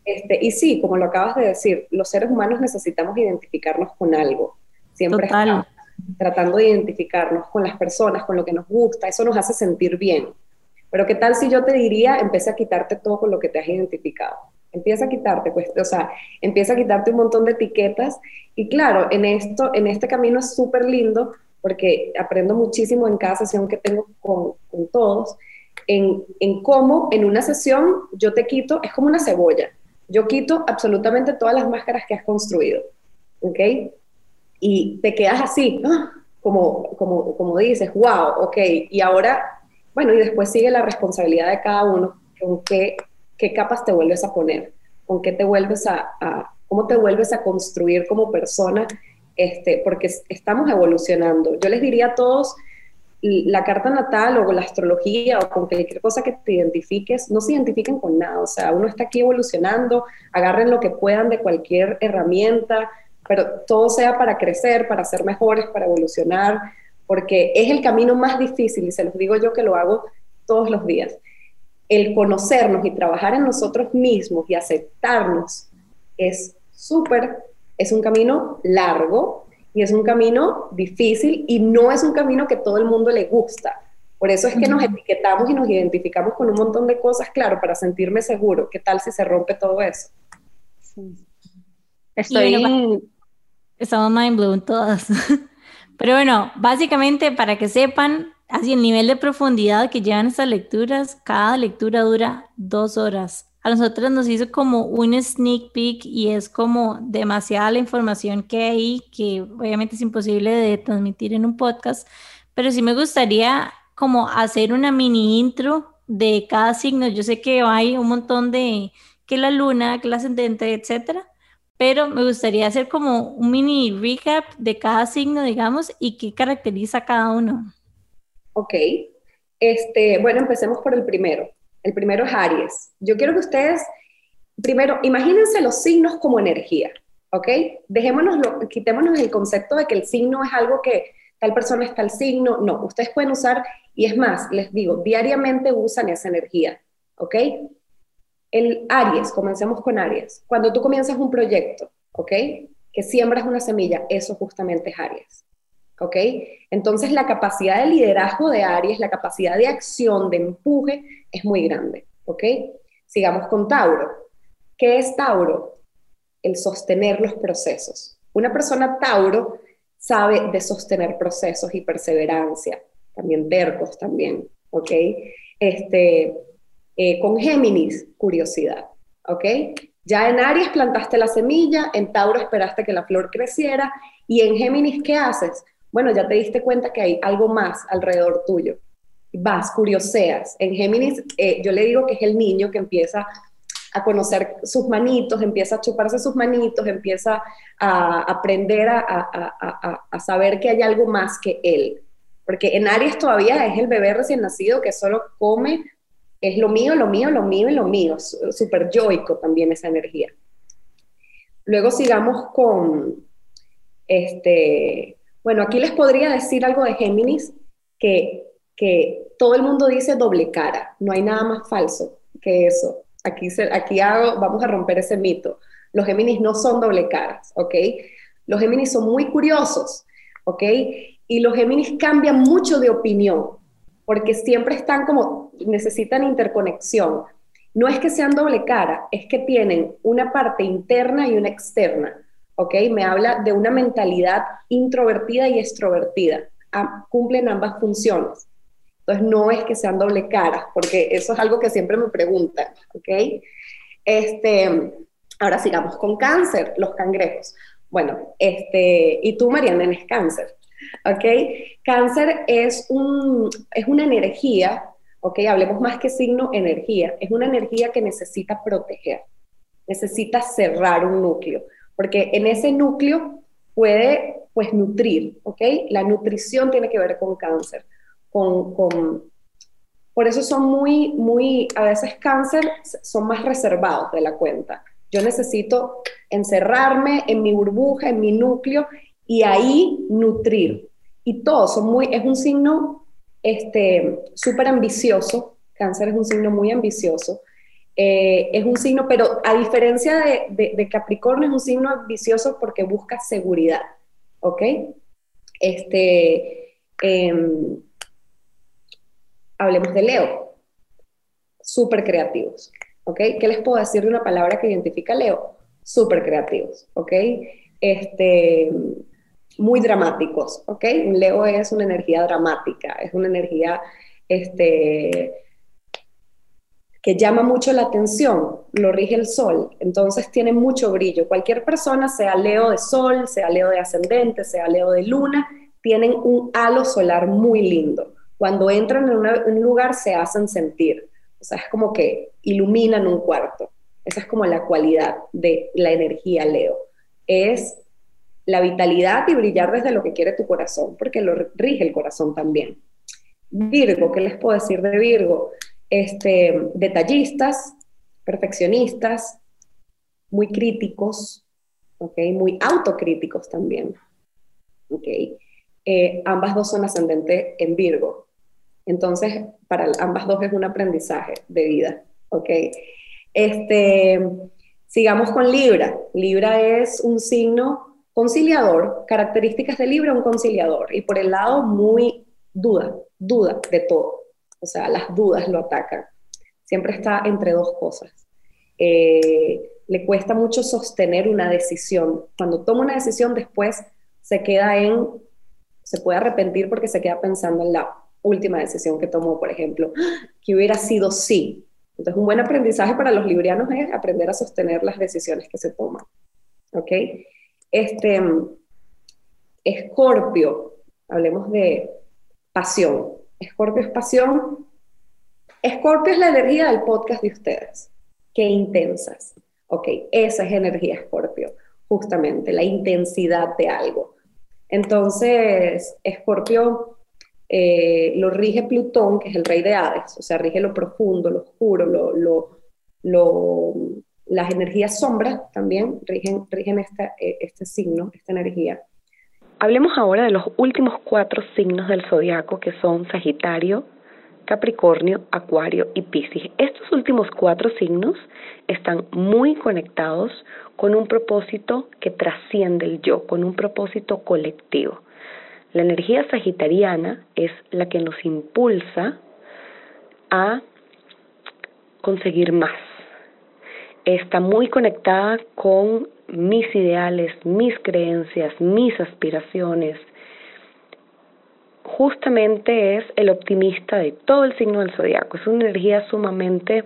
este, y sí, como lo acabas de decir, los seres humanos necesitamos identificarnos con algo. Siempre estamos tratando de identificarnos con las personas, con lo que nos gusta, eso nos hace sentir bien. Pero ¿qué tal si yo te diría, empieza a quitarte todo con lo que te has identificado? Empieza a quitarte, pues, o sea, empieza a quitarte un montón de etiquetas. Y claro, en esto, en este camino es súper lindo porque aprendo muchísimo en cada sesión que tengo con, con todos, en, en, cómo en una sesión yo te quito, es como una cebolla, yo quito absolutamente todas las máscaras que has construido, ¿ok? Y te quedas así, ¡ah! como, como, como dices, wow, ok, y ahora, bueno, y después sigue la responsabilidad de cada uno, con qué qué capas te vuelves a poner, con qué te vuelves a, cómo te vuelves a construir como persona, este, porque estamos evolucionando. Yo les diría a todos, la carta natal o la astrología o con cualquier cosa que te identifiques, no se identifiquen con nada, o sea, uno está aquí evolucionando, agarren lo que puedan de cualquier herramienta, pero todo sea para crecer, para ser mejores, para evolucionar, porque es el camino más difícil y se los digo yo que lo hago todos los días el conocernos y trabajar en nosotros mismos y aceptarnos es súper, es un camino largo y es un camino difícil y no es un camino que todo el mundo le gusta. Por eso es que nos etiquetamos y nos identificamos con un montón de cosas, claro, para sentirme seguro. ¿Qué tal si se rompe todo eso? Estoy... estamos mind blown todas. Pero bueno, básicamente para que sepan, así el nivel de profundidad que llevan estas lecturas, cada lectura dura dos horas. A nosotros nos hizo como un sneak peek y es como demasiada la información que hay, que obviamente es imposible de transmitir en un podcast, pero sí me gustaría como hacer una mini intro de cada signo. Yo sé que hay un montón de, que la luna, que la ascendente, etcétera, pero me gustaría hacer como un mini recap de cada signo, digamos, y qué caracteriza a cada uno. Ok, este, bueno, empecemos por el primero. El primero es Aries. Yo quiero que ustedes, primero, imagínense los signos como energía, ¿ok? Dejémonos, quitémonos el concepto de que el signo es algo que tal persona está el signo. No, ustedes pueden usar, y es más, les digo, diariamente usan esa energía, ¿ok? El Aries, comencemos con Aries. Cuando tú comienzas un proyecto, ¿ok? Que siembras una semilla, eso justamente es Aries. ¿Ok? Entonces la capacidad de liderazgo de Aries, la capacidad de acción, de empuje, es muy grande. ¿Ok? Sigamos con Tauro. ¿Qué es Tauro? El sostener los procesos. Una persona Tauro sabe de sostener procesos y perseverancia, también tercos también, ¿ok? Este, eh, con Géminis, curiosidad, ¿ok? Ya en Aries plantaste la semilla, en Tauro esperaste que la flor creciera y en Géminis, ¿qué haces? Bueno, ya te diste cuenta que hay algo más alrededor tuyo. Vas, curioseas. En Géminis, eh, yo le digo que es el niño que empieza a conocer sus manitos, empieza a chuparse sus manitos, empieza a aprender a, a, a, saber que hay algo más que él. Porque en Aries todavía es el bebé recién nacido que solo come, es lo mío, lo mío, lo mío y lo mío. Súper yoico también esa energía. Luego sigamos con, este, bueno, aquí les podría decir algo de Géminis, que, que todo el mundo dice doble cara, no hay nada más falso que eso. Aquí, aquí hago, vamos a romper ese mito. Los Géminis no son doble caras, ¿ok? Los Géminis son muy curiosos, ¿ok? Y los Géminis cambian mucho de opinión porque siempre están como, necesitan interconexión. No es que sean doble cara, es que tienen una parte interna y una externa, ¿ok? Me habla de una mentalidad introvertida y extrovertida. cumplen ambas funciones. Entonces, no es que sean doble cara, porque eso es algo que siempre me preguntan, ¿ok? Este, ahora sigamos con cáncer, los cangrejos. Bueno, este, y tú, Mariana, eres cáncer. ¿ok? Cáncer es, un, es una energía, ¿ok? Hablemos más que signo, energía. Es una energía que necesita proteger, necesita cerrar un núcleo, porque en ese núcleo puede, pues, nutrir, ¿ok? La nutrición tiene que ver con cáncer, con, con por eso son muy, muy, a veces cáncer son más reservados de la cuenta. Yo necesito encerrarme en mi burbuja, en mi núcleo y ahí nutrir. Y todos son muy, es un signo este, súper ambicioso, cáncer es un signo muy ambicioso, eh, es un signo, pero a diferencia de, Capricornio, es un signo ambicioso porque busca seguridad, ¿ok? Este, em, hablemos de Leo, súper creativos, ¿ok? ¿Qué les puedo decir de una palabra que identifica a Leo? Súper creativos, ¿ok? Este, muy dramáticos, ¿ok? Un Leo es una energía dramática, es una energía este, que llama mucho la atención, lo rige el sol, entonces tiene mucho brillo. Cualquier persona, sea Leo de sol, sea Leo de ascendente, sea Leo de luna, tienen un halo solar muy lindo. Cuando entran en, en un lugar se hacen sentir, o sea, es como que iluminan un cuarto. Esa es como la cualidad de la energía Leo. Es la vitalidad y brillar desde lo que quiere tu corazón, porque lo rige el corazón también. Virgo, ¿qué les puedo decir de Virgo? Este, detallistas, perfeccionistas, muy críticos, ¿okay? muy autocríticos también. ¿okay? Eh, ambas dos son ascendentes en Virgo. Entonces, para ambas dos es un aprendizaje de vida. ¿okay? Este, Sigamos con Libra. Libra es un signo conciliador, características de Libra, un conciliador, y por el lado muy duda, duda de todo. O sea, las dudas lo atacan. Siempre está entre dos cosas. Eh, le cuesta mucho sostener una decisión. Cuando toma una decisión, después se queda en, se puede arrepentir porque se queda pensando en la última decisión que tomó, por ejemplo, que hubiera sido sí. Entonces, un buen aprendizaje para los librianos es aprender a sostener las decisiones que se toman. ¿Ok? Este, Escorpio, hablemos de pasión. Escorpio es pasión. Escorpio es la energía del podcast de ustedes. Qué intensas. Ok, esa es energía Escorpio, justamente, la intensidad de algo. Entonces, Escorpio eh, lo rige Plutón, que es el rey de Hades, o sea, rige lo profundo, lo oscuro, lo, lo, las energías sombras también rigen, rigen eh, este signo, esta energía. Hablemos ahora de los últimos cuatro signos del zodiaco, que son Sagitario, Capricornio, Acuario y Piscis. Estos últimos cuatro signos están muy conectados con un propósito que trasciende el yo, con un propósito colectivo. La energía sagitariana es la que nos impulsa a conseguir más. Está muy conectada con mis ideales, mis creencias, mis aspiraciones, justamente es el optimista de todo el signo del zodiaco. Es una energía sumamente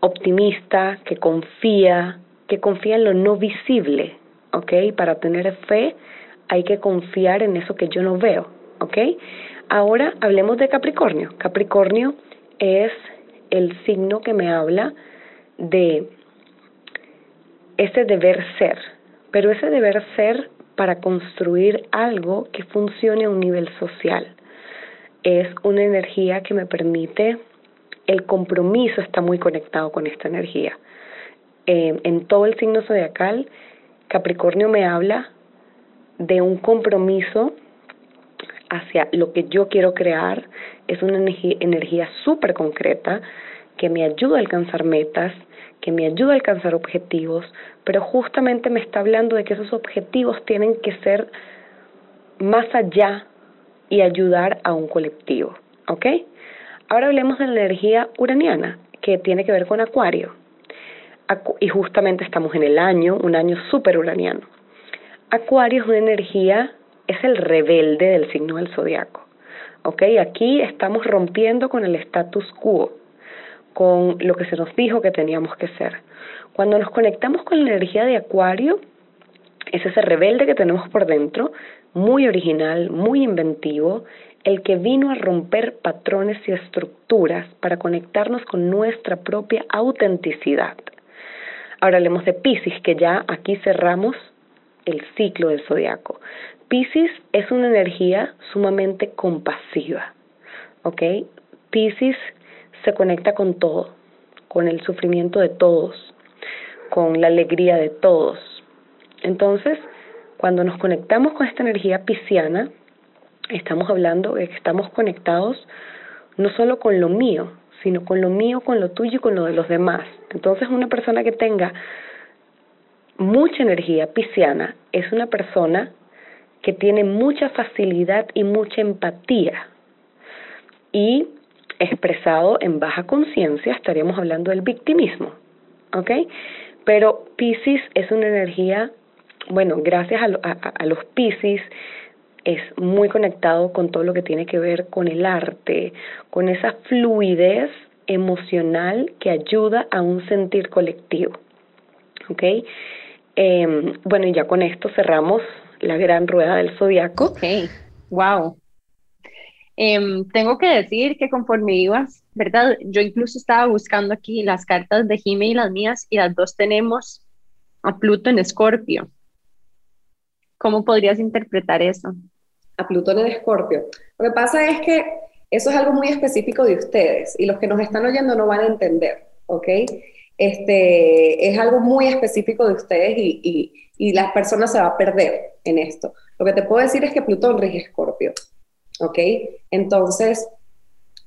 optimista, que confía, que confía en lo no visible, ¿ok? Para tener fe hay que confiar en eso que yo no veo, ¿ok? Ahora hablemos de Capricornio. Capricornio es el signo que me habla de ese deber ser, pero ese deber ser para construir algo que funcione a un nivel social. Es una energía que me permite, el compromiso está muy conectado con esta energía. Eh, en todo el signo zodiacal, Capricornio me habla de un compromiso hacia lo que yo quiero crear. Es una energía súper concreta que me ayuda a alcanzar metas, que me ayuda a alcanzar objetivos, pero justamente me está hablando de que esos objetivos tienen que ser más allá y ayudar a un colectivo, ¿ok? Ahora hablemos de la energía uraniana, que tiene que ver con Acuario. y justamente estamos en el año, un año súper uraniano. Acuario es una energía, es el rebelde del signo del zodiaco. ¿Ok? Aquí estamos rompiendo con el status quo con lo que se nos dijo que teníamos que ser. Cuando nos conectamos con la energía de Acuario, es ese rebelde que tenemos por dentro, muy original, muy inventivo, el que vino a romper patrones y estructuras para conectarnos con nuestra propia autenticidad. Ahora hablemos de Pisces, que ya aquí cerramos el ciclo del zodiaco. Pisces es una energía sumamente compasiva, ¿ok? Pisces se conecta con todo, con el sufrimiento de todos, con la alegría de todos. Entonces, cuando nos conectamos con esta energía pisciana, estamos hablando de que estamos conectados no solo con lo mío, sino con lo mío, con lo tuyo y con lo de los demás. Entonces, una persona que tenga mucha energía pisciana es una persona que tiene mucha facilidad y mucha empatía. Y expresado en baja conciencia, estaríamos hablando del victimismo, ¿ok? Pero Pisces es una energía, bueno, gracias a, a, los Pisces, es muy conectado con todo lo que tiene que ver con el arte, con esa fluidez emocional que ayuda a un sentir colectivo. ¿Ok? Eh, bueno, y ya con esto cerramos la gran rueda del zodiaco. Ok, wow. Em, tengo que decir que conforme ibas, ¿verdad? Yo incluso estaba buscando aquí las cartas de Jime y las mías y las dos tenemos a Pluto en Escorpio. ¿Cómo podrías interpretar eso? A Plutón en Escorpio. Lo que pasa es que eso es algo muy específico de ustedes y los que nos están oyendo no van a entender, ¿ok? Este, es algo muy específico de ustedes y, y, y personas se va a perder en esto. Lo que te puedo decir es que Plutón rige Escorpio. ¿Ok? Entonces,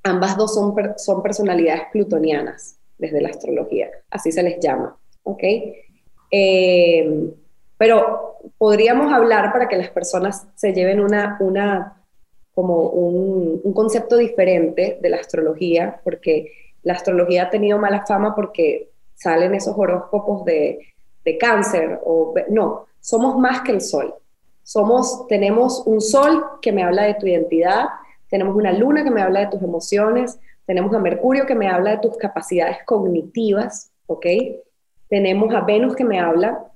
ambas dos son, son personalidades plutonianas, desde la astrología, así se les llama, ¿ok? Eh, pero podríamos hablar para que las personas se lleven una, una como un, un, concepto diferente de la astrología, porque la astrología ha tenido mala fama porque salen esos horóscopos de, de cáncer, o no, somos más que el sol. Somos, tenemos un sol que me habla de tu identidad, tenemos una luna que me habla de tus emociones, tenemos a Mercurio que me habla de tus capacidades cognitivas, ¿ok? Tenemos a Venus que me habla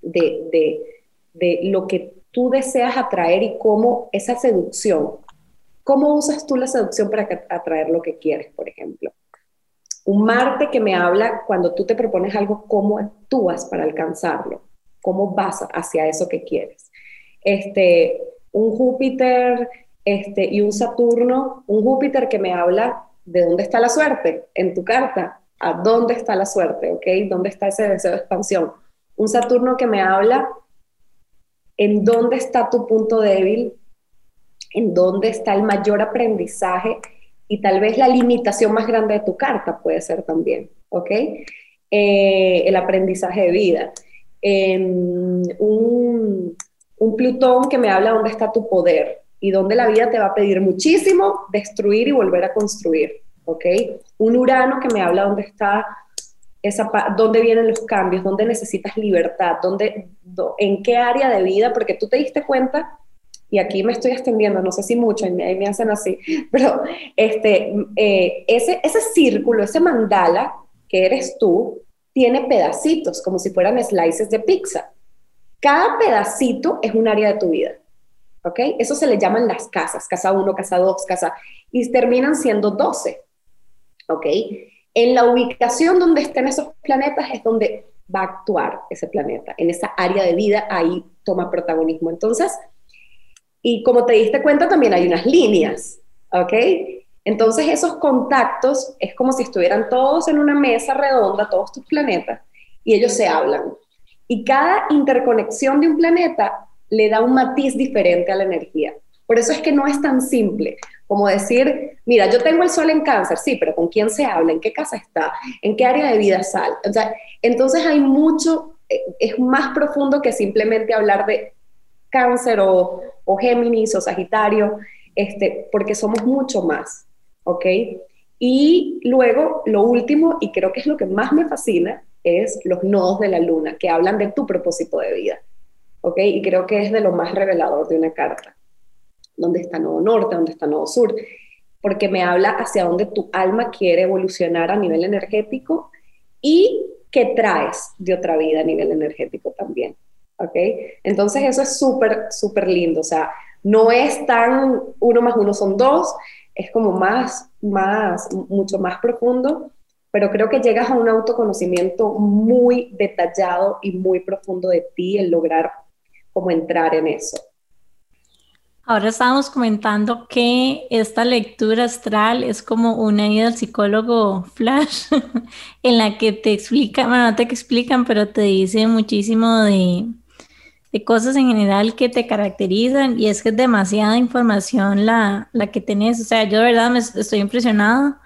de, de, de lo que tú deseas atraer y cómo esa seducción, cómo usas tú la seducción para atraer lo que quieres, por ejemplo. Un Marte que me habla cuando tú te propones algo, cómo actúas para alcanzarlo, cómo vas hacia eso que quieres. Este, un Júpiter este, y un Saturno, un Júpiter que me habla de dónde está la suerte en tu carta, a dónde está la suerte, ¿ok? ¿Dónde está ese deseo de expansión? Un Saturno que me habla en dónde está tu punto débil, en dónde está el mayor aprendizaje y tal vez la limitación más grande de tu carta puede ser también, ¿ok? Eh, el aprendizaje de vida. un, un Plutón que me habla dónde está tu poder y dónde la vida te va a pedir muchísimo destruir y volver a construir, ¿ok? Un Urano que me habla dónde está esa, dónde vienen los cambios, dónde necesitas libertad, dónde, en qué área de vida, porque tú te diste cuenta, y aquí me estoy extendiendo, no sé si mucho, y me, me hacen así, pero este, eh, ese, ese círculo, ese mandala que eres tú, tiene pedacitos, como si fueran slices de pizza. Cada pedacito es un área de tu vida. ¿Ok? Eso se le llaman las casas, casa 1, casa 2, casa, y terminan siendo 12. ¿Ok? En la ubicación donde estén esos planetas es donde va a actuar ese planeta. En esa área de vida ahí toma protagonismo. Entonces, y como te diste cuenta, también hay unas líneas. ¿Ok? Entonces esos contactos es como si estuvieran todos en una mesa redonda, todos tus planetas, y ellos se hablan. Y cada interconexión de un planeta le da un matiz diferente a la energía. Por eso es que no es tan simple como decir, mira, yo tengo el sol en cáncer, sí, pero ¿con quién se habla? ¿En qué casa está? ¿En qué área de vida sale? O sea, entonces hay mucho, eh, es más profundo que simplemente hablar de cáncer o, o Géminis o Sagitario, este, porque somos mucho más, ¿ok? Y luego, lo último, y creo que es lo que más me fascina, es los nodos de la luna, que hablan de tu propósito de vida. ¿Ok? Y creo que es de lo más revelador de una carta. ¿Dónde está nodo norte? ¿Dónde está nodo sur? Porque me habla hacia dónde tu alma quiere evolucionar a nivel energético y qué traes de otra vida a nivel energético también. ¿Ok? Entonces eso es súper, súper lindo. O sea, no es tan uno más uno son dos, es como más, más, mucho más profundo pero creo que llegas a un autoconocimiento muy detallado y muy profundo de ti, el lograr como entrar en eso. Ahora estábamos comentando que esta lectura astral es como una ida al psicólogo flash, en la que te explican, bueno, no te explican, pero te dice muchísimo de, de, cosas en general que te caracterizan y es que es demasiada información la, la que tenés. O sea, yo de verdad me estoy impresionada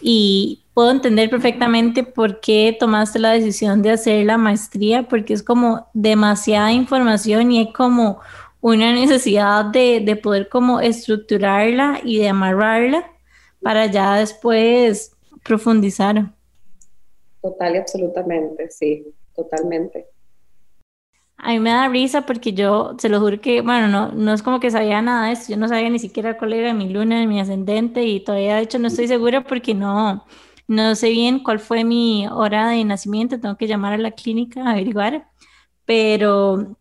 y puedo entender perfectamente por qué tomaste la decisión de hacer la maestría, porque es como demasiada información y es como una necesidad de, de poder como estructurarla y de amarrarla para ya después profundizar. Total y absolutamente, sí, totalmente. A mí me da risa porque yo, se lo juro que, bueno, no, no es como que sabía nada de esto, yo no sabía ni siquiera cuál era mi luna, mi ascendente y todavía de hecho no estoy segura porque no, no sé bien cuál fue mi hora de nacimiento, tengo que llamar a la clínica a averiguar, pero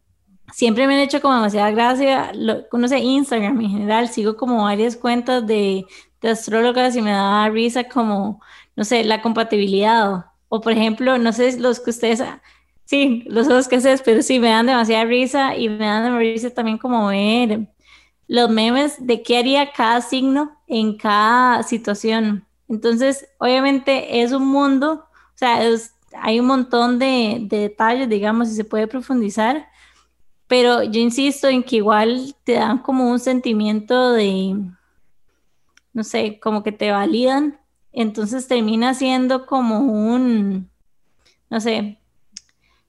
siempre me han hecho como demasiada gracia, no sé, Instagram en general, sigo como varias cuentas de, de astrólogas y me da risa como, no sé, la compatibilidad. O, por ejemplo, no sé los que ustedes Sí, los ojos que haces, pero sí me dan demasiada risa y me dan demasiada risa también como ver los memes de qué haría cada signo en cada situación. Entonces, obviamente es un mundo, o sea, hay un montón de, de detalles, digamos, y se puede profundizar, pero yo insisto en que igual te dan como un sentimiento de, no sé, como que te validan entonces termina siendo como un, no sé,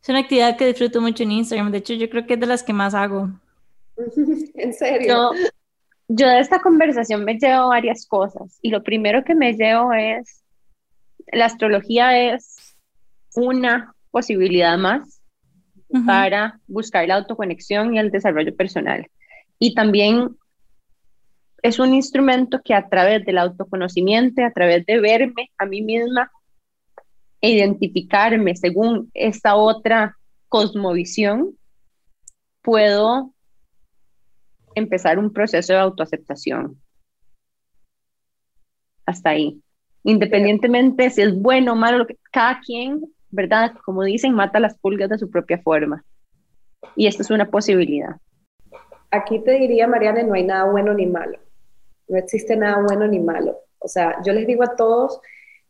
es una actividad que disfruto mucho en Instagram. De hecho, yo creo que es de las que más hago. ¿En serio? yo de esta conversación me llevo varias cosas y lo primero que me llevo es, la astrología es una posibilidad más para buscar la autoconexión y el desarrollo personal. Y también es un instrumento que a través del autoconocimiento, a través de verme a mí misma e identificarme según esta otra cosmovisión, puedo empezar un proceso de autoaceptación. Hasta ahí. Independientemente si es bueno o malo, cada quien, ¿verdad? Como dicen, mata las pulgas de su propia forma. Y esta es una posibilidad. Aquí te diría, Mariana, no hay nada bueno ni malo. No existe nada bueno ni malo. O sea, yo les digo a todos,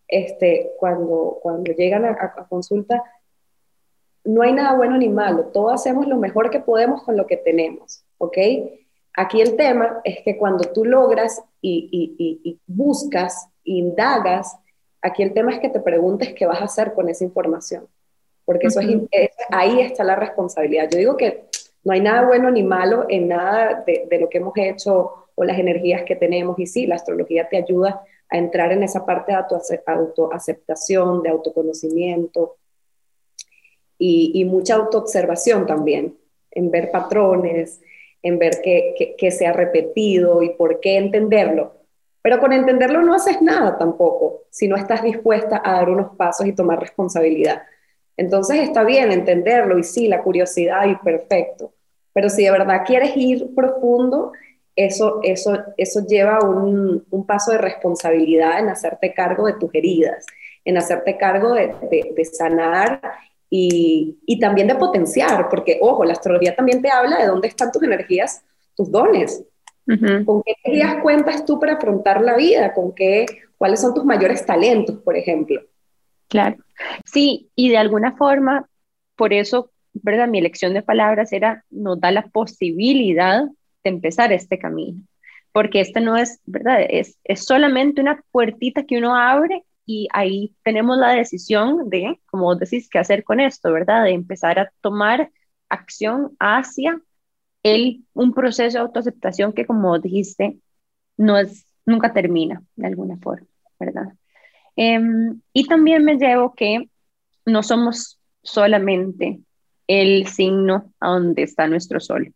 este, cuando, cuando llegan a, a consulta, no hay nada bueno ni malo. Todos hacemos lo mejor que podemos con lo que tenemos, ¿ok? Aquí el tema es que cuando tú logras y, buscas, indagas, aquí el tema es que te preguntes qué vas a hacer con esa información, porque eso es, ahí está la responsabilidad. Yo digo que no hay nada bueno ni malo en nada de, lo que hemos hecho o las energías que tenemos, y sí, la astrología te ayuda a entrar en esa parte de autoaceptación, de autoconocimiento y, y mucha autoobservación también, en ver patrones, en ver qué, se ha repetido y por qué entenderlo. Pero con entenderlo no haces nada tampoco, si no estás dispuesta a dar unos pasos y tomar responsabilidad. Entonces está bien entenderlo y sí, la curiosidad y perfecto. Pero si de verdad quieres ir profundo, eso, eso, eso lleva un, un paso de responsabilidad en hacerte cargo de tus heridas, en hacerte cargo de, de sanar y, también de potenciar, porque ojo, la astrología también te habla de dónde están tus energías, tus dones. ¿Con qué energías cuentas tú para afrontar la vida? ¿Con qué, cuáles son tus mayores talentos, por ejemplo? Claro. Sí, y de alguna forma, por eso, ¿verdad? Mi elección de palabras era, nos da la posibilidad de empezar este camino, porque este no es, ¿verdad? Es, es solamente una puertita que uno abre y ahí tenemos la decisión de, como vos decís, qué hacer con esto, ¿verdad? De empezar a tomar acción hacia el, un proceso de autoaceptación que, como dijiste, no es, nunca termina de alguna forma, ¿verdad? Em, y también me llevo que no somos solamente el signo a donde está nuestro sol.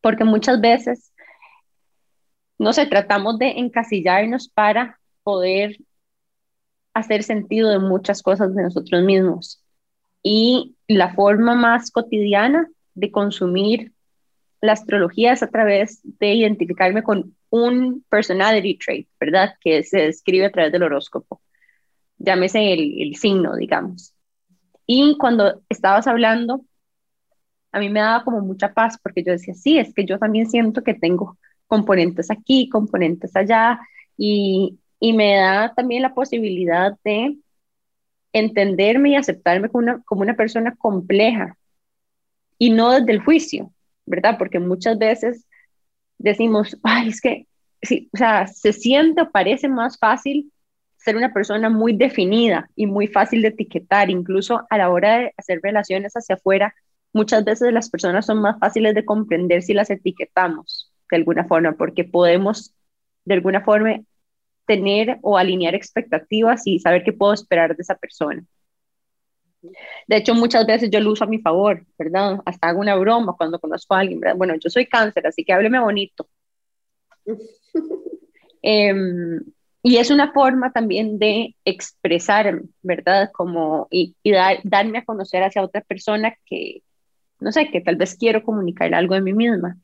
Porque muchas veces, no sé, tratamos de encasillarnos para poder hacer sentido de muchas cosas de nosotros mismos. Y la forma más cotidiana de consumir la astrología es a través de identificarme con un personality trait, ¿verdad? Que se describe a través del horóscopo. Llámese el, el signo, digamos. Y cuando estabas hablando, a mí me daba como mucha paz porque yo decía, sí, es que yo también siento que tengo componentes aquí, componentes allá, y, y me da también la posibilidad de entenderme y aceptarme como una, como una persona compleja y no desde el juicio, ¿verdad? Porque muchas veces decimos, ay, es que, sí, o sea, se siente o parece más fácil ser una persona muy definida y muy fácil de etiquetar, incluso a la hora de hacer relaciones hacia afuera, muchas veces las personas son más fáciles de comprender si las etiquetamos de alguna forma, porque podemos de alguna forma tener o alinear expectativas y saber qué puedo esperar de esa persona. De hecho, muchas veces yo lo uso a mi favor, ¿verdad? Hasta hago una broma cuando conozco a alguien, ¿verdad? Bueno, yo soy cáncer, así que hábleme bonito. Em, y es una forma también de expresar, ¿verdad? Como, y, darme a conocer hacia otra persona que, no sé, que tal vez quiero comunicar algo de mí misma.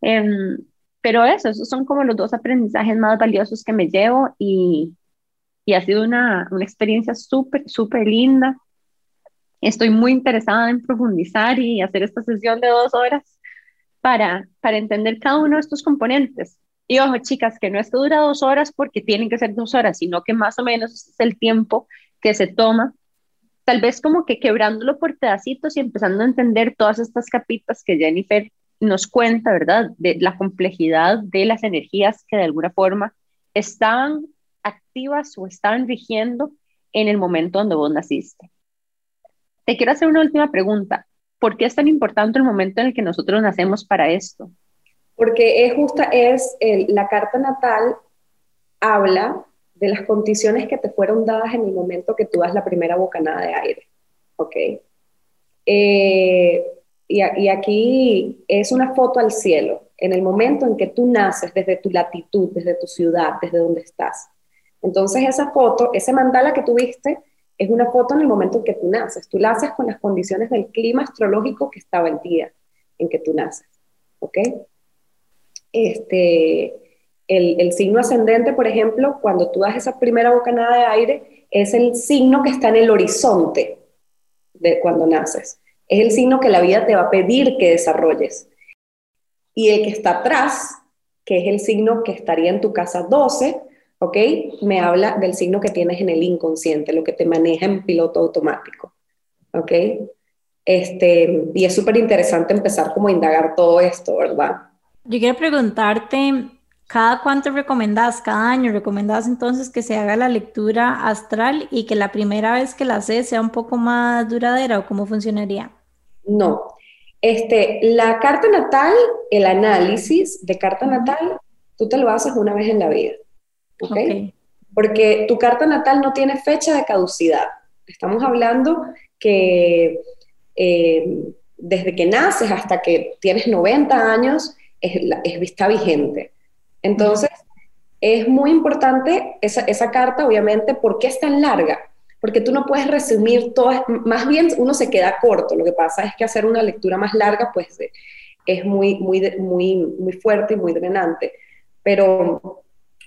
Em, pero eso, esos son como los dos aprendizajes más valiosos que me llevo y, y ha sido una, una experiencia súper, súper linda. Estoy muy interesada en profundizar y hacer esta sesión de dos horas para, para entender cada uno de estos componentes. Y ojo, chicas, que no es que dura dos horas porque tienen que ser dos horas, sino que más o menos es el tiempo que se toma, tal vez como que quebrándolo por pedacitos y empezando a entender todas estas capitas que Jennifer nos cuenta, ¿verdad?, de la complejidad de las energías que de alguna forma estaban activas o estaban rigiendo en el momento donde vos naciste. Te quiero hacer una última pregunta. ¿Por qué es tan importante el momento en el que nosotros nacemos para esto? Porque es justa, es la carta natal habla de las condiciones que te fueron dadas en el momento que tú das la primera bocanada de aire. ¿Ok? Eh, y, aquí es una foto al cielo, en el momento en que tú naces, desde tu latitud, desde tu ciudad, desde donde estás. Entonces esa foto, ese mandala que tuviste, es una foto en el momento en que tú naces. Tú naces con las condiciones del clima astrológico que estaba el día en que tú naces. ¿Ok? Este, el, el, signo ascendente, por ejemplo, cuando tú das esa primera bocanada de aire, es el signo que está en el horizonte de cuando naces. Es el signo que la vida te va a pedir que desarrolles. Y el que está atrás, que es el signo que estaría en tu casa 12, ¿ok? Me habla del signo que tienes en el inconsciente, lo que te maneja en piloto automático, ¿ok? Este, y es súper interesante empezar como a indagar todo esto, ¿verdad? Yo quiero preguntarte, ¿cada cuánto recomendás? ¿Cada año recomendás entonces que se haga la lectura astral y que la primera vez que la haces sea un poco más duradera o cómo funcionaría? No. Este, la carta natal, el análisis de carta natal, tú te lo haces una vez en la vida. ¿okay? Porque tu carta natal no tiene fecha de caducidad. Estamos hablando que eh, desde que naces hasta que tienes 90 años es, está vigente. Entonces, es muy importante esa, esa, carta, obviamente, ¿por qué es tan larga? Porque tú no puedes resumir todo, más bien uno se queda corto, lo que pasa es que hacer una lectura más larga, pues es muy, muy, muy, muy fuerte y muy drenante. Pero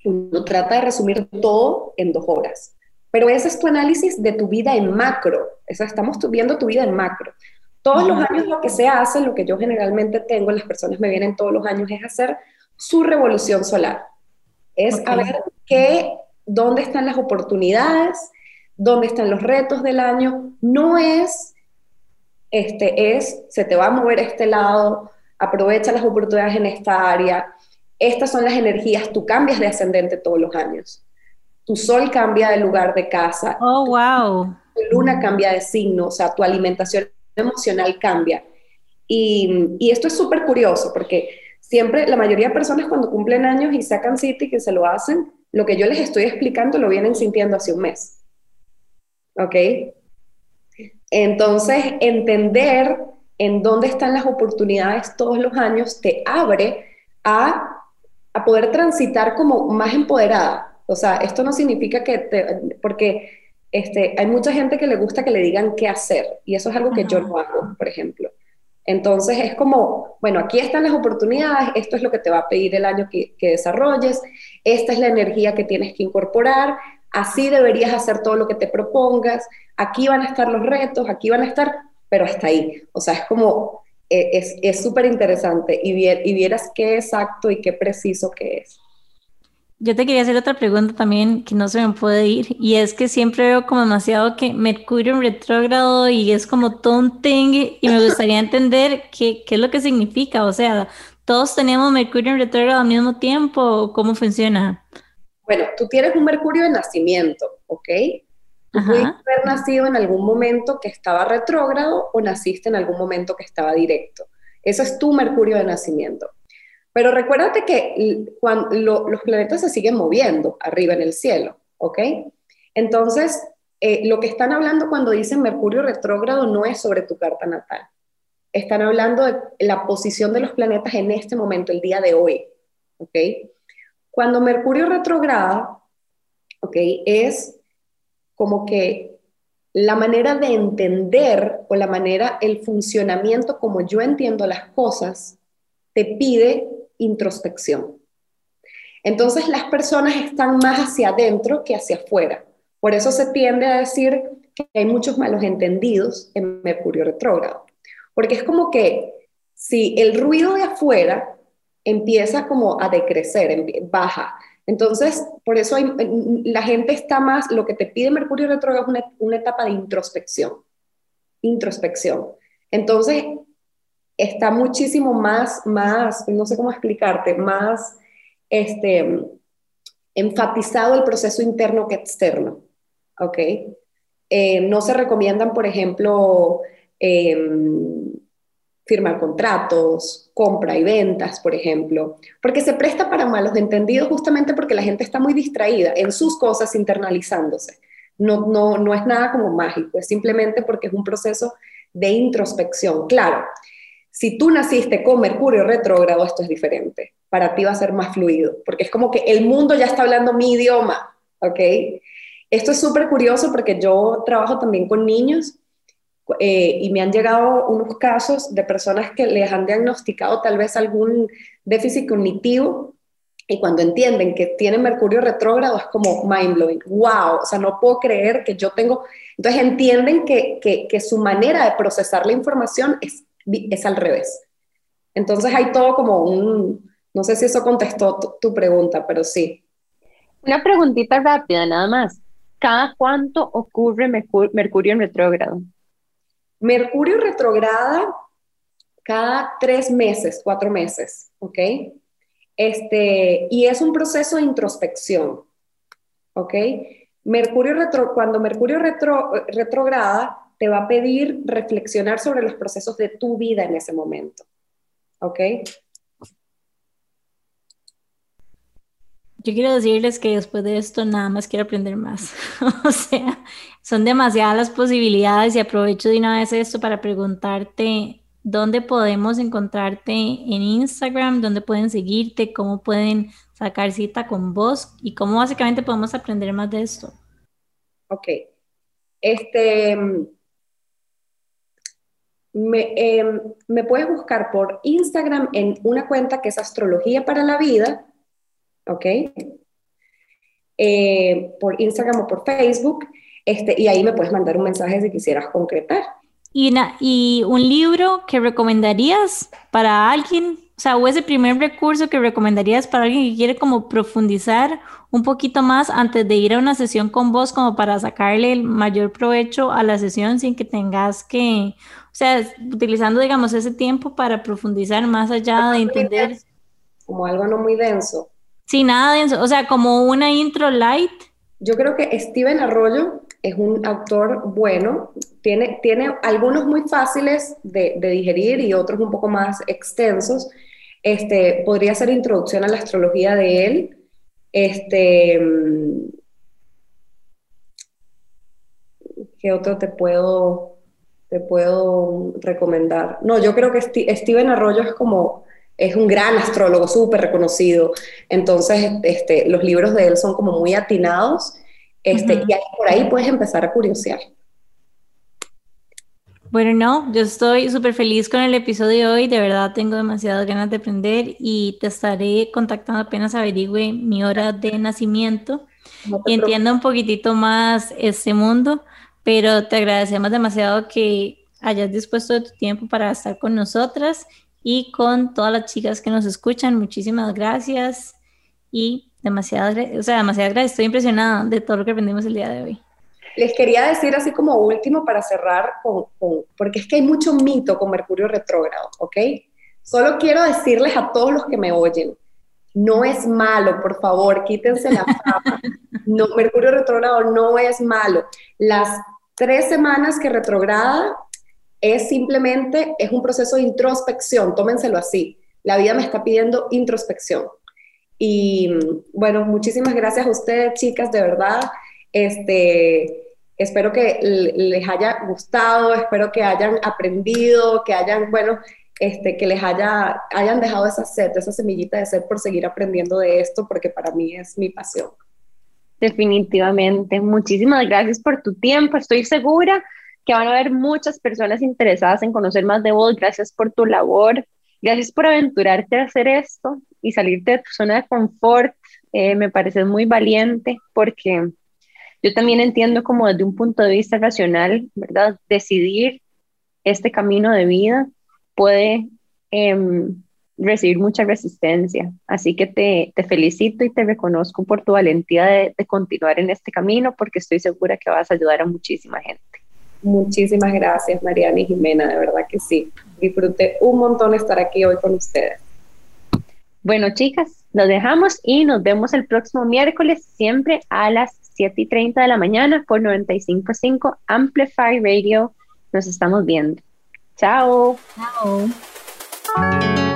uno trata de resumir todo en dos horas. Pero ese es tu análisis de tu vida en macro. Eso, estamos viendo tu vida en macro. Todos los años lo que se hace, lo que yo generalmente tengo, las personas me vienen todos los años, es hacer su revolución solar. Es a ver qué, dónde están las oportunidades, dónde están los retos del año. No es, este, es, se te va a mover este lado, aprovecha las oportunidades en esta área, estas son las energías, tú cambias de ascendente todos los años. Tu sol cambia de lugar de casa. Oh, wow. Tu luna cambia de signo, o sea, tu alimentación emocional cambia. Y, y esto es súper curioso porque siempre la mayoría de personas cuando cumplen años y sacan cita y que se lo hacen, lo que yo les estoy explicando lo vienen sintiendo hace un mes. ¿Ok? Entonces, entender en dónde están las oportunidades todos los años te abre a a poder transitar como más empoderada. O sea, esto no significa que te, porque este, hay mucha gente que le gusta que le digan qué hacer y eso es algo que yo no hago, por ejemplo. Entonces es como, bueno, aquí están las oportunidades, esto es lo que te va a pedir el año que, que desarrolles, esta es la energía que tienes que incorporar, así deberías hacer todo lo que te propongas, aquí van a estar los retos, aquí van a estar, pero hasta ahí. O sea, es como eh, es súper interesante y, y vieras qué exacto y qué preciso que es. Yo te quería hacer otra pregunta también que no se me puede ir y es que siempre veo como demasiado que Mercurio en retrógrado y es como todo un thing y me gustaría entender qué, qué es lo que significa, o sea, todos tenemos Mercurio en retrógrado al mismo tiempo, ¿cómo funciona? Bueno, tú tienes un Mercurio de nacimiento, ¿ok? pudiste haber nacido en algún momento que estaba retrógrado o naciste en algún momento que estaba directo. Eso es tu Mercurio de nacimiento. Pero recuérdate que cuando los planetas se siguen moviendo arriba en el cielo, ¿ok? Entonces, eh, lo que están hablando cuando dicen Mercurio retrógrado no es sobre tu carta natal. Están hablando de la posición de los planetas en este momento, el día de hoy, ¿ok? Cuando Mercurio retrograda, ¿ok? Es como que la manera de entender o la manera, el funcionamiento como yo entiendo las cosas, te pide introspección. Entonces las personas están más hacia adentro que hacia afuera. Por eso se tiende a decir que hay muchos malos entendidos en Mercurio retrógrado. Porque es como que si el ruido de afuera empieza como a decrecer, baja, entonces, por eso la gente está más, lo que te pide Mercurio retrógrado es una, etapa de introspección, introspección. Entonces, está muchísimo más, más, no sé cómo explicarte, más, este, enfatizado el proceso interno que externo. ¿Ok? Eh, no se recomiendan, por ejemplo, em, firmar contratos, compra y ventas, por ejemplo, porque se presta para malos entendidos justamente porque la gente está muy distraída en sus cosas internalizándose. No, no, no es nada como mágico, es simplemente porque es un proceso de introspección. Claro, si tú naciste con Mercurio retrógrado, esto es diferente. Para ti va a ser más fluido, porque es como que el mundo ya está hablando mi idioma, ¿ok? Esto es súper curioso porque yo trabajo también con niños eh, y me han llegado unos casos de personas que les han diagnosticado tal vez algún déficit cognitivo y cuando entienden que tienen Mercurio retrógrado es como mind blowing, wow, o sea, no puedo creer que yo tengo, entonces entienden que, que, que su manera de procesar la información es, es al revés. Entonces hay todo como un, no sé si eso contestó tu, tu pregunta, pero sí. Una preguntita rápida nada más. ¿Cada cuánto ocurre Mercurio en retrógrado? Mercurio retrograda cada tres meses, cuatro meses, ¿ok? Este, y es un proceso de introspección, ¿ok? Mercurio retro, cuando Mercurio retro, retrograda, te va a pedir reflexionar sobre los procesos de tu vida en ese momento, ¿ok? Yo quiero decirles que después de esto nada más quiero aprender más. o sea, son demasiadas las posibilidades y aprovecho de una vez esto para preguntarte dónde podemos encontrarte en Instagram, dónde pueden seguirte, cómo pueden sacar cita con vos y cómo básicamente podemos aprender más de esto. Ok. Este, me, em, me puedes buscar por Instagram en una cuenta que es Astrología para la Vida ¿ok? Eh, por Instagram o por Facebook, este, y ahí me puedes mandar un mensaje si quisieras concretar. ¿Y, ¿Y un libro que recomendarías para alguien? O sea, o ese primer recurso que recomendarías para alguien que quiere como profundizar un poquito más antes de ir a una sesión con vos, como para sacarle el mayor provecho a la sesión sin que tengas que, o sea, utilizando, digamos, ese tiempo para profundizar más allá de entender. Como algo no muy denso. Sí, nada o sea, como una intro light. Yo creo que Steven Arroyo es un autor bueno, tiene, tiene algunos muy fáciles de, digerir y otros un poco más extensos. Este, podría ser introducción a la astrología de él. Este, ¿Qué otro te puedo, te puedo recomendar? No, yo creo que Steven Arroyo es como es un gran astrólogo, súper reconocido. Entonces, este, los libros de él son como muy atinados. Este, Y por ahí puedes empezar a curiosear. Bueno, no, yo estoy súper feliz con el episodio de hoy, de verdad tengo demasiadas ganas de aprender y te estaré contactando apenas averigüe mi hora de nacimiento y entienda un poquitito más este mundo, pero te agradecemos demasiado que hayas dispuesto de tu tiempo para estar con nosotras y con todas las chicas que nos escuchan. Muchísimas gracias y demasiadas, o sea, demasiadas gracias. Estoy impresionada de todo lo que aprendimos el día de hoy. Les quería decir así como último para cerrar, con, porque es que hay mucho mito con Mercurio retrógrado, ¿ok? Solo quiero decirles a todos los que me oyen, no es malo, por favor, quítense la fama. No, Mercurio retrógrado no es malo. Las tres semanas que retrograda es simplemente, es un proceso de introspección, tómenselo así. La vida me está pidiendo introspección. Y bueno, muchísimas gracias a ustedes, chicas, de verdad. Este, espero que les haya gustado, espero que hayan aprendido, que hayan, bueno, este, que les haya, hayan dejado esa sed, esa semillita de sed por seguir aprendiendo de esto, porque para mí es mi pasión. Definitivamente. Muchísimas gracias por tu tiempo. Estoy segura que van a haber muchas personas interesadas en conocer más de vos. Gracias por tu labor, gracias por aventurarte a hacer esto y salirte de tu zona de confort. Eh, me parece muy valiente porque yo también entiendo como desde un punto de vista racional, ¿verdad? Decidir este camino de vida puede em, recibir mucha resistencia. Así que te, felicito y te reconozco por tu valentía de, de continuar en este camino porque estoy segura que vas a ayudar a muchísima gente. Muchísimas gracias, Mariana y Jimena, de verdad que sí. Disfruté un montón estar aquí hoy con ustedes. Bueno, chicas, Los dejamos y nos vemos el próximo miércoles, siempre a las 7 y 30 de la mañana por 95.5 Amplify Radio. Nos estamos viendo. Chao. Chao.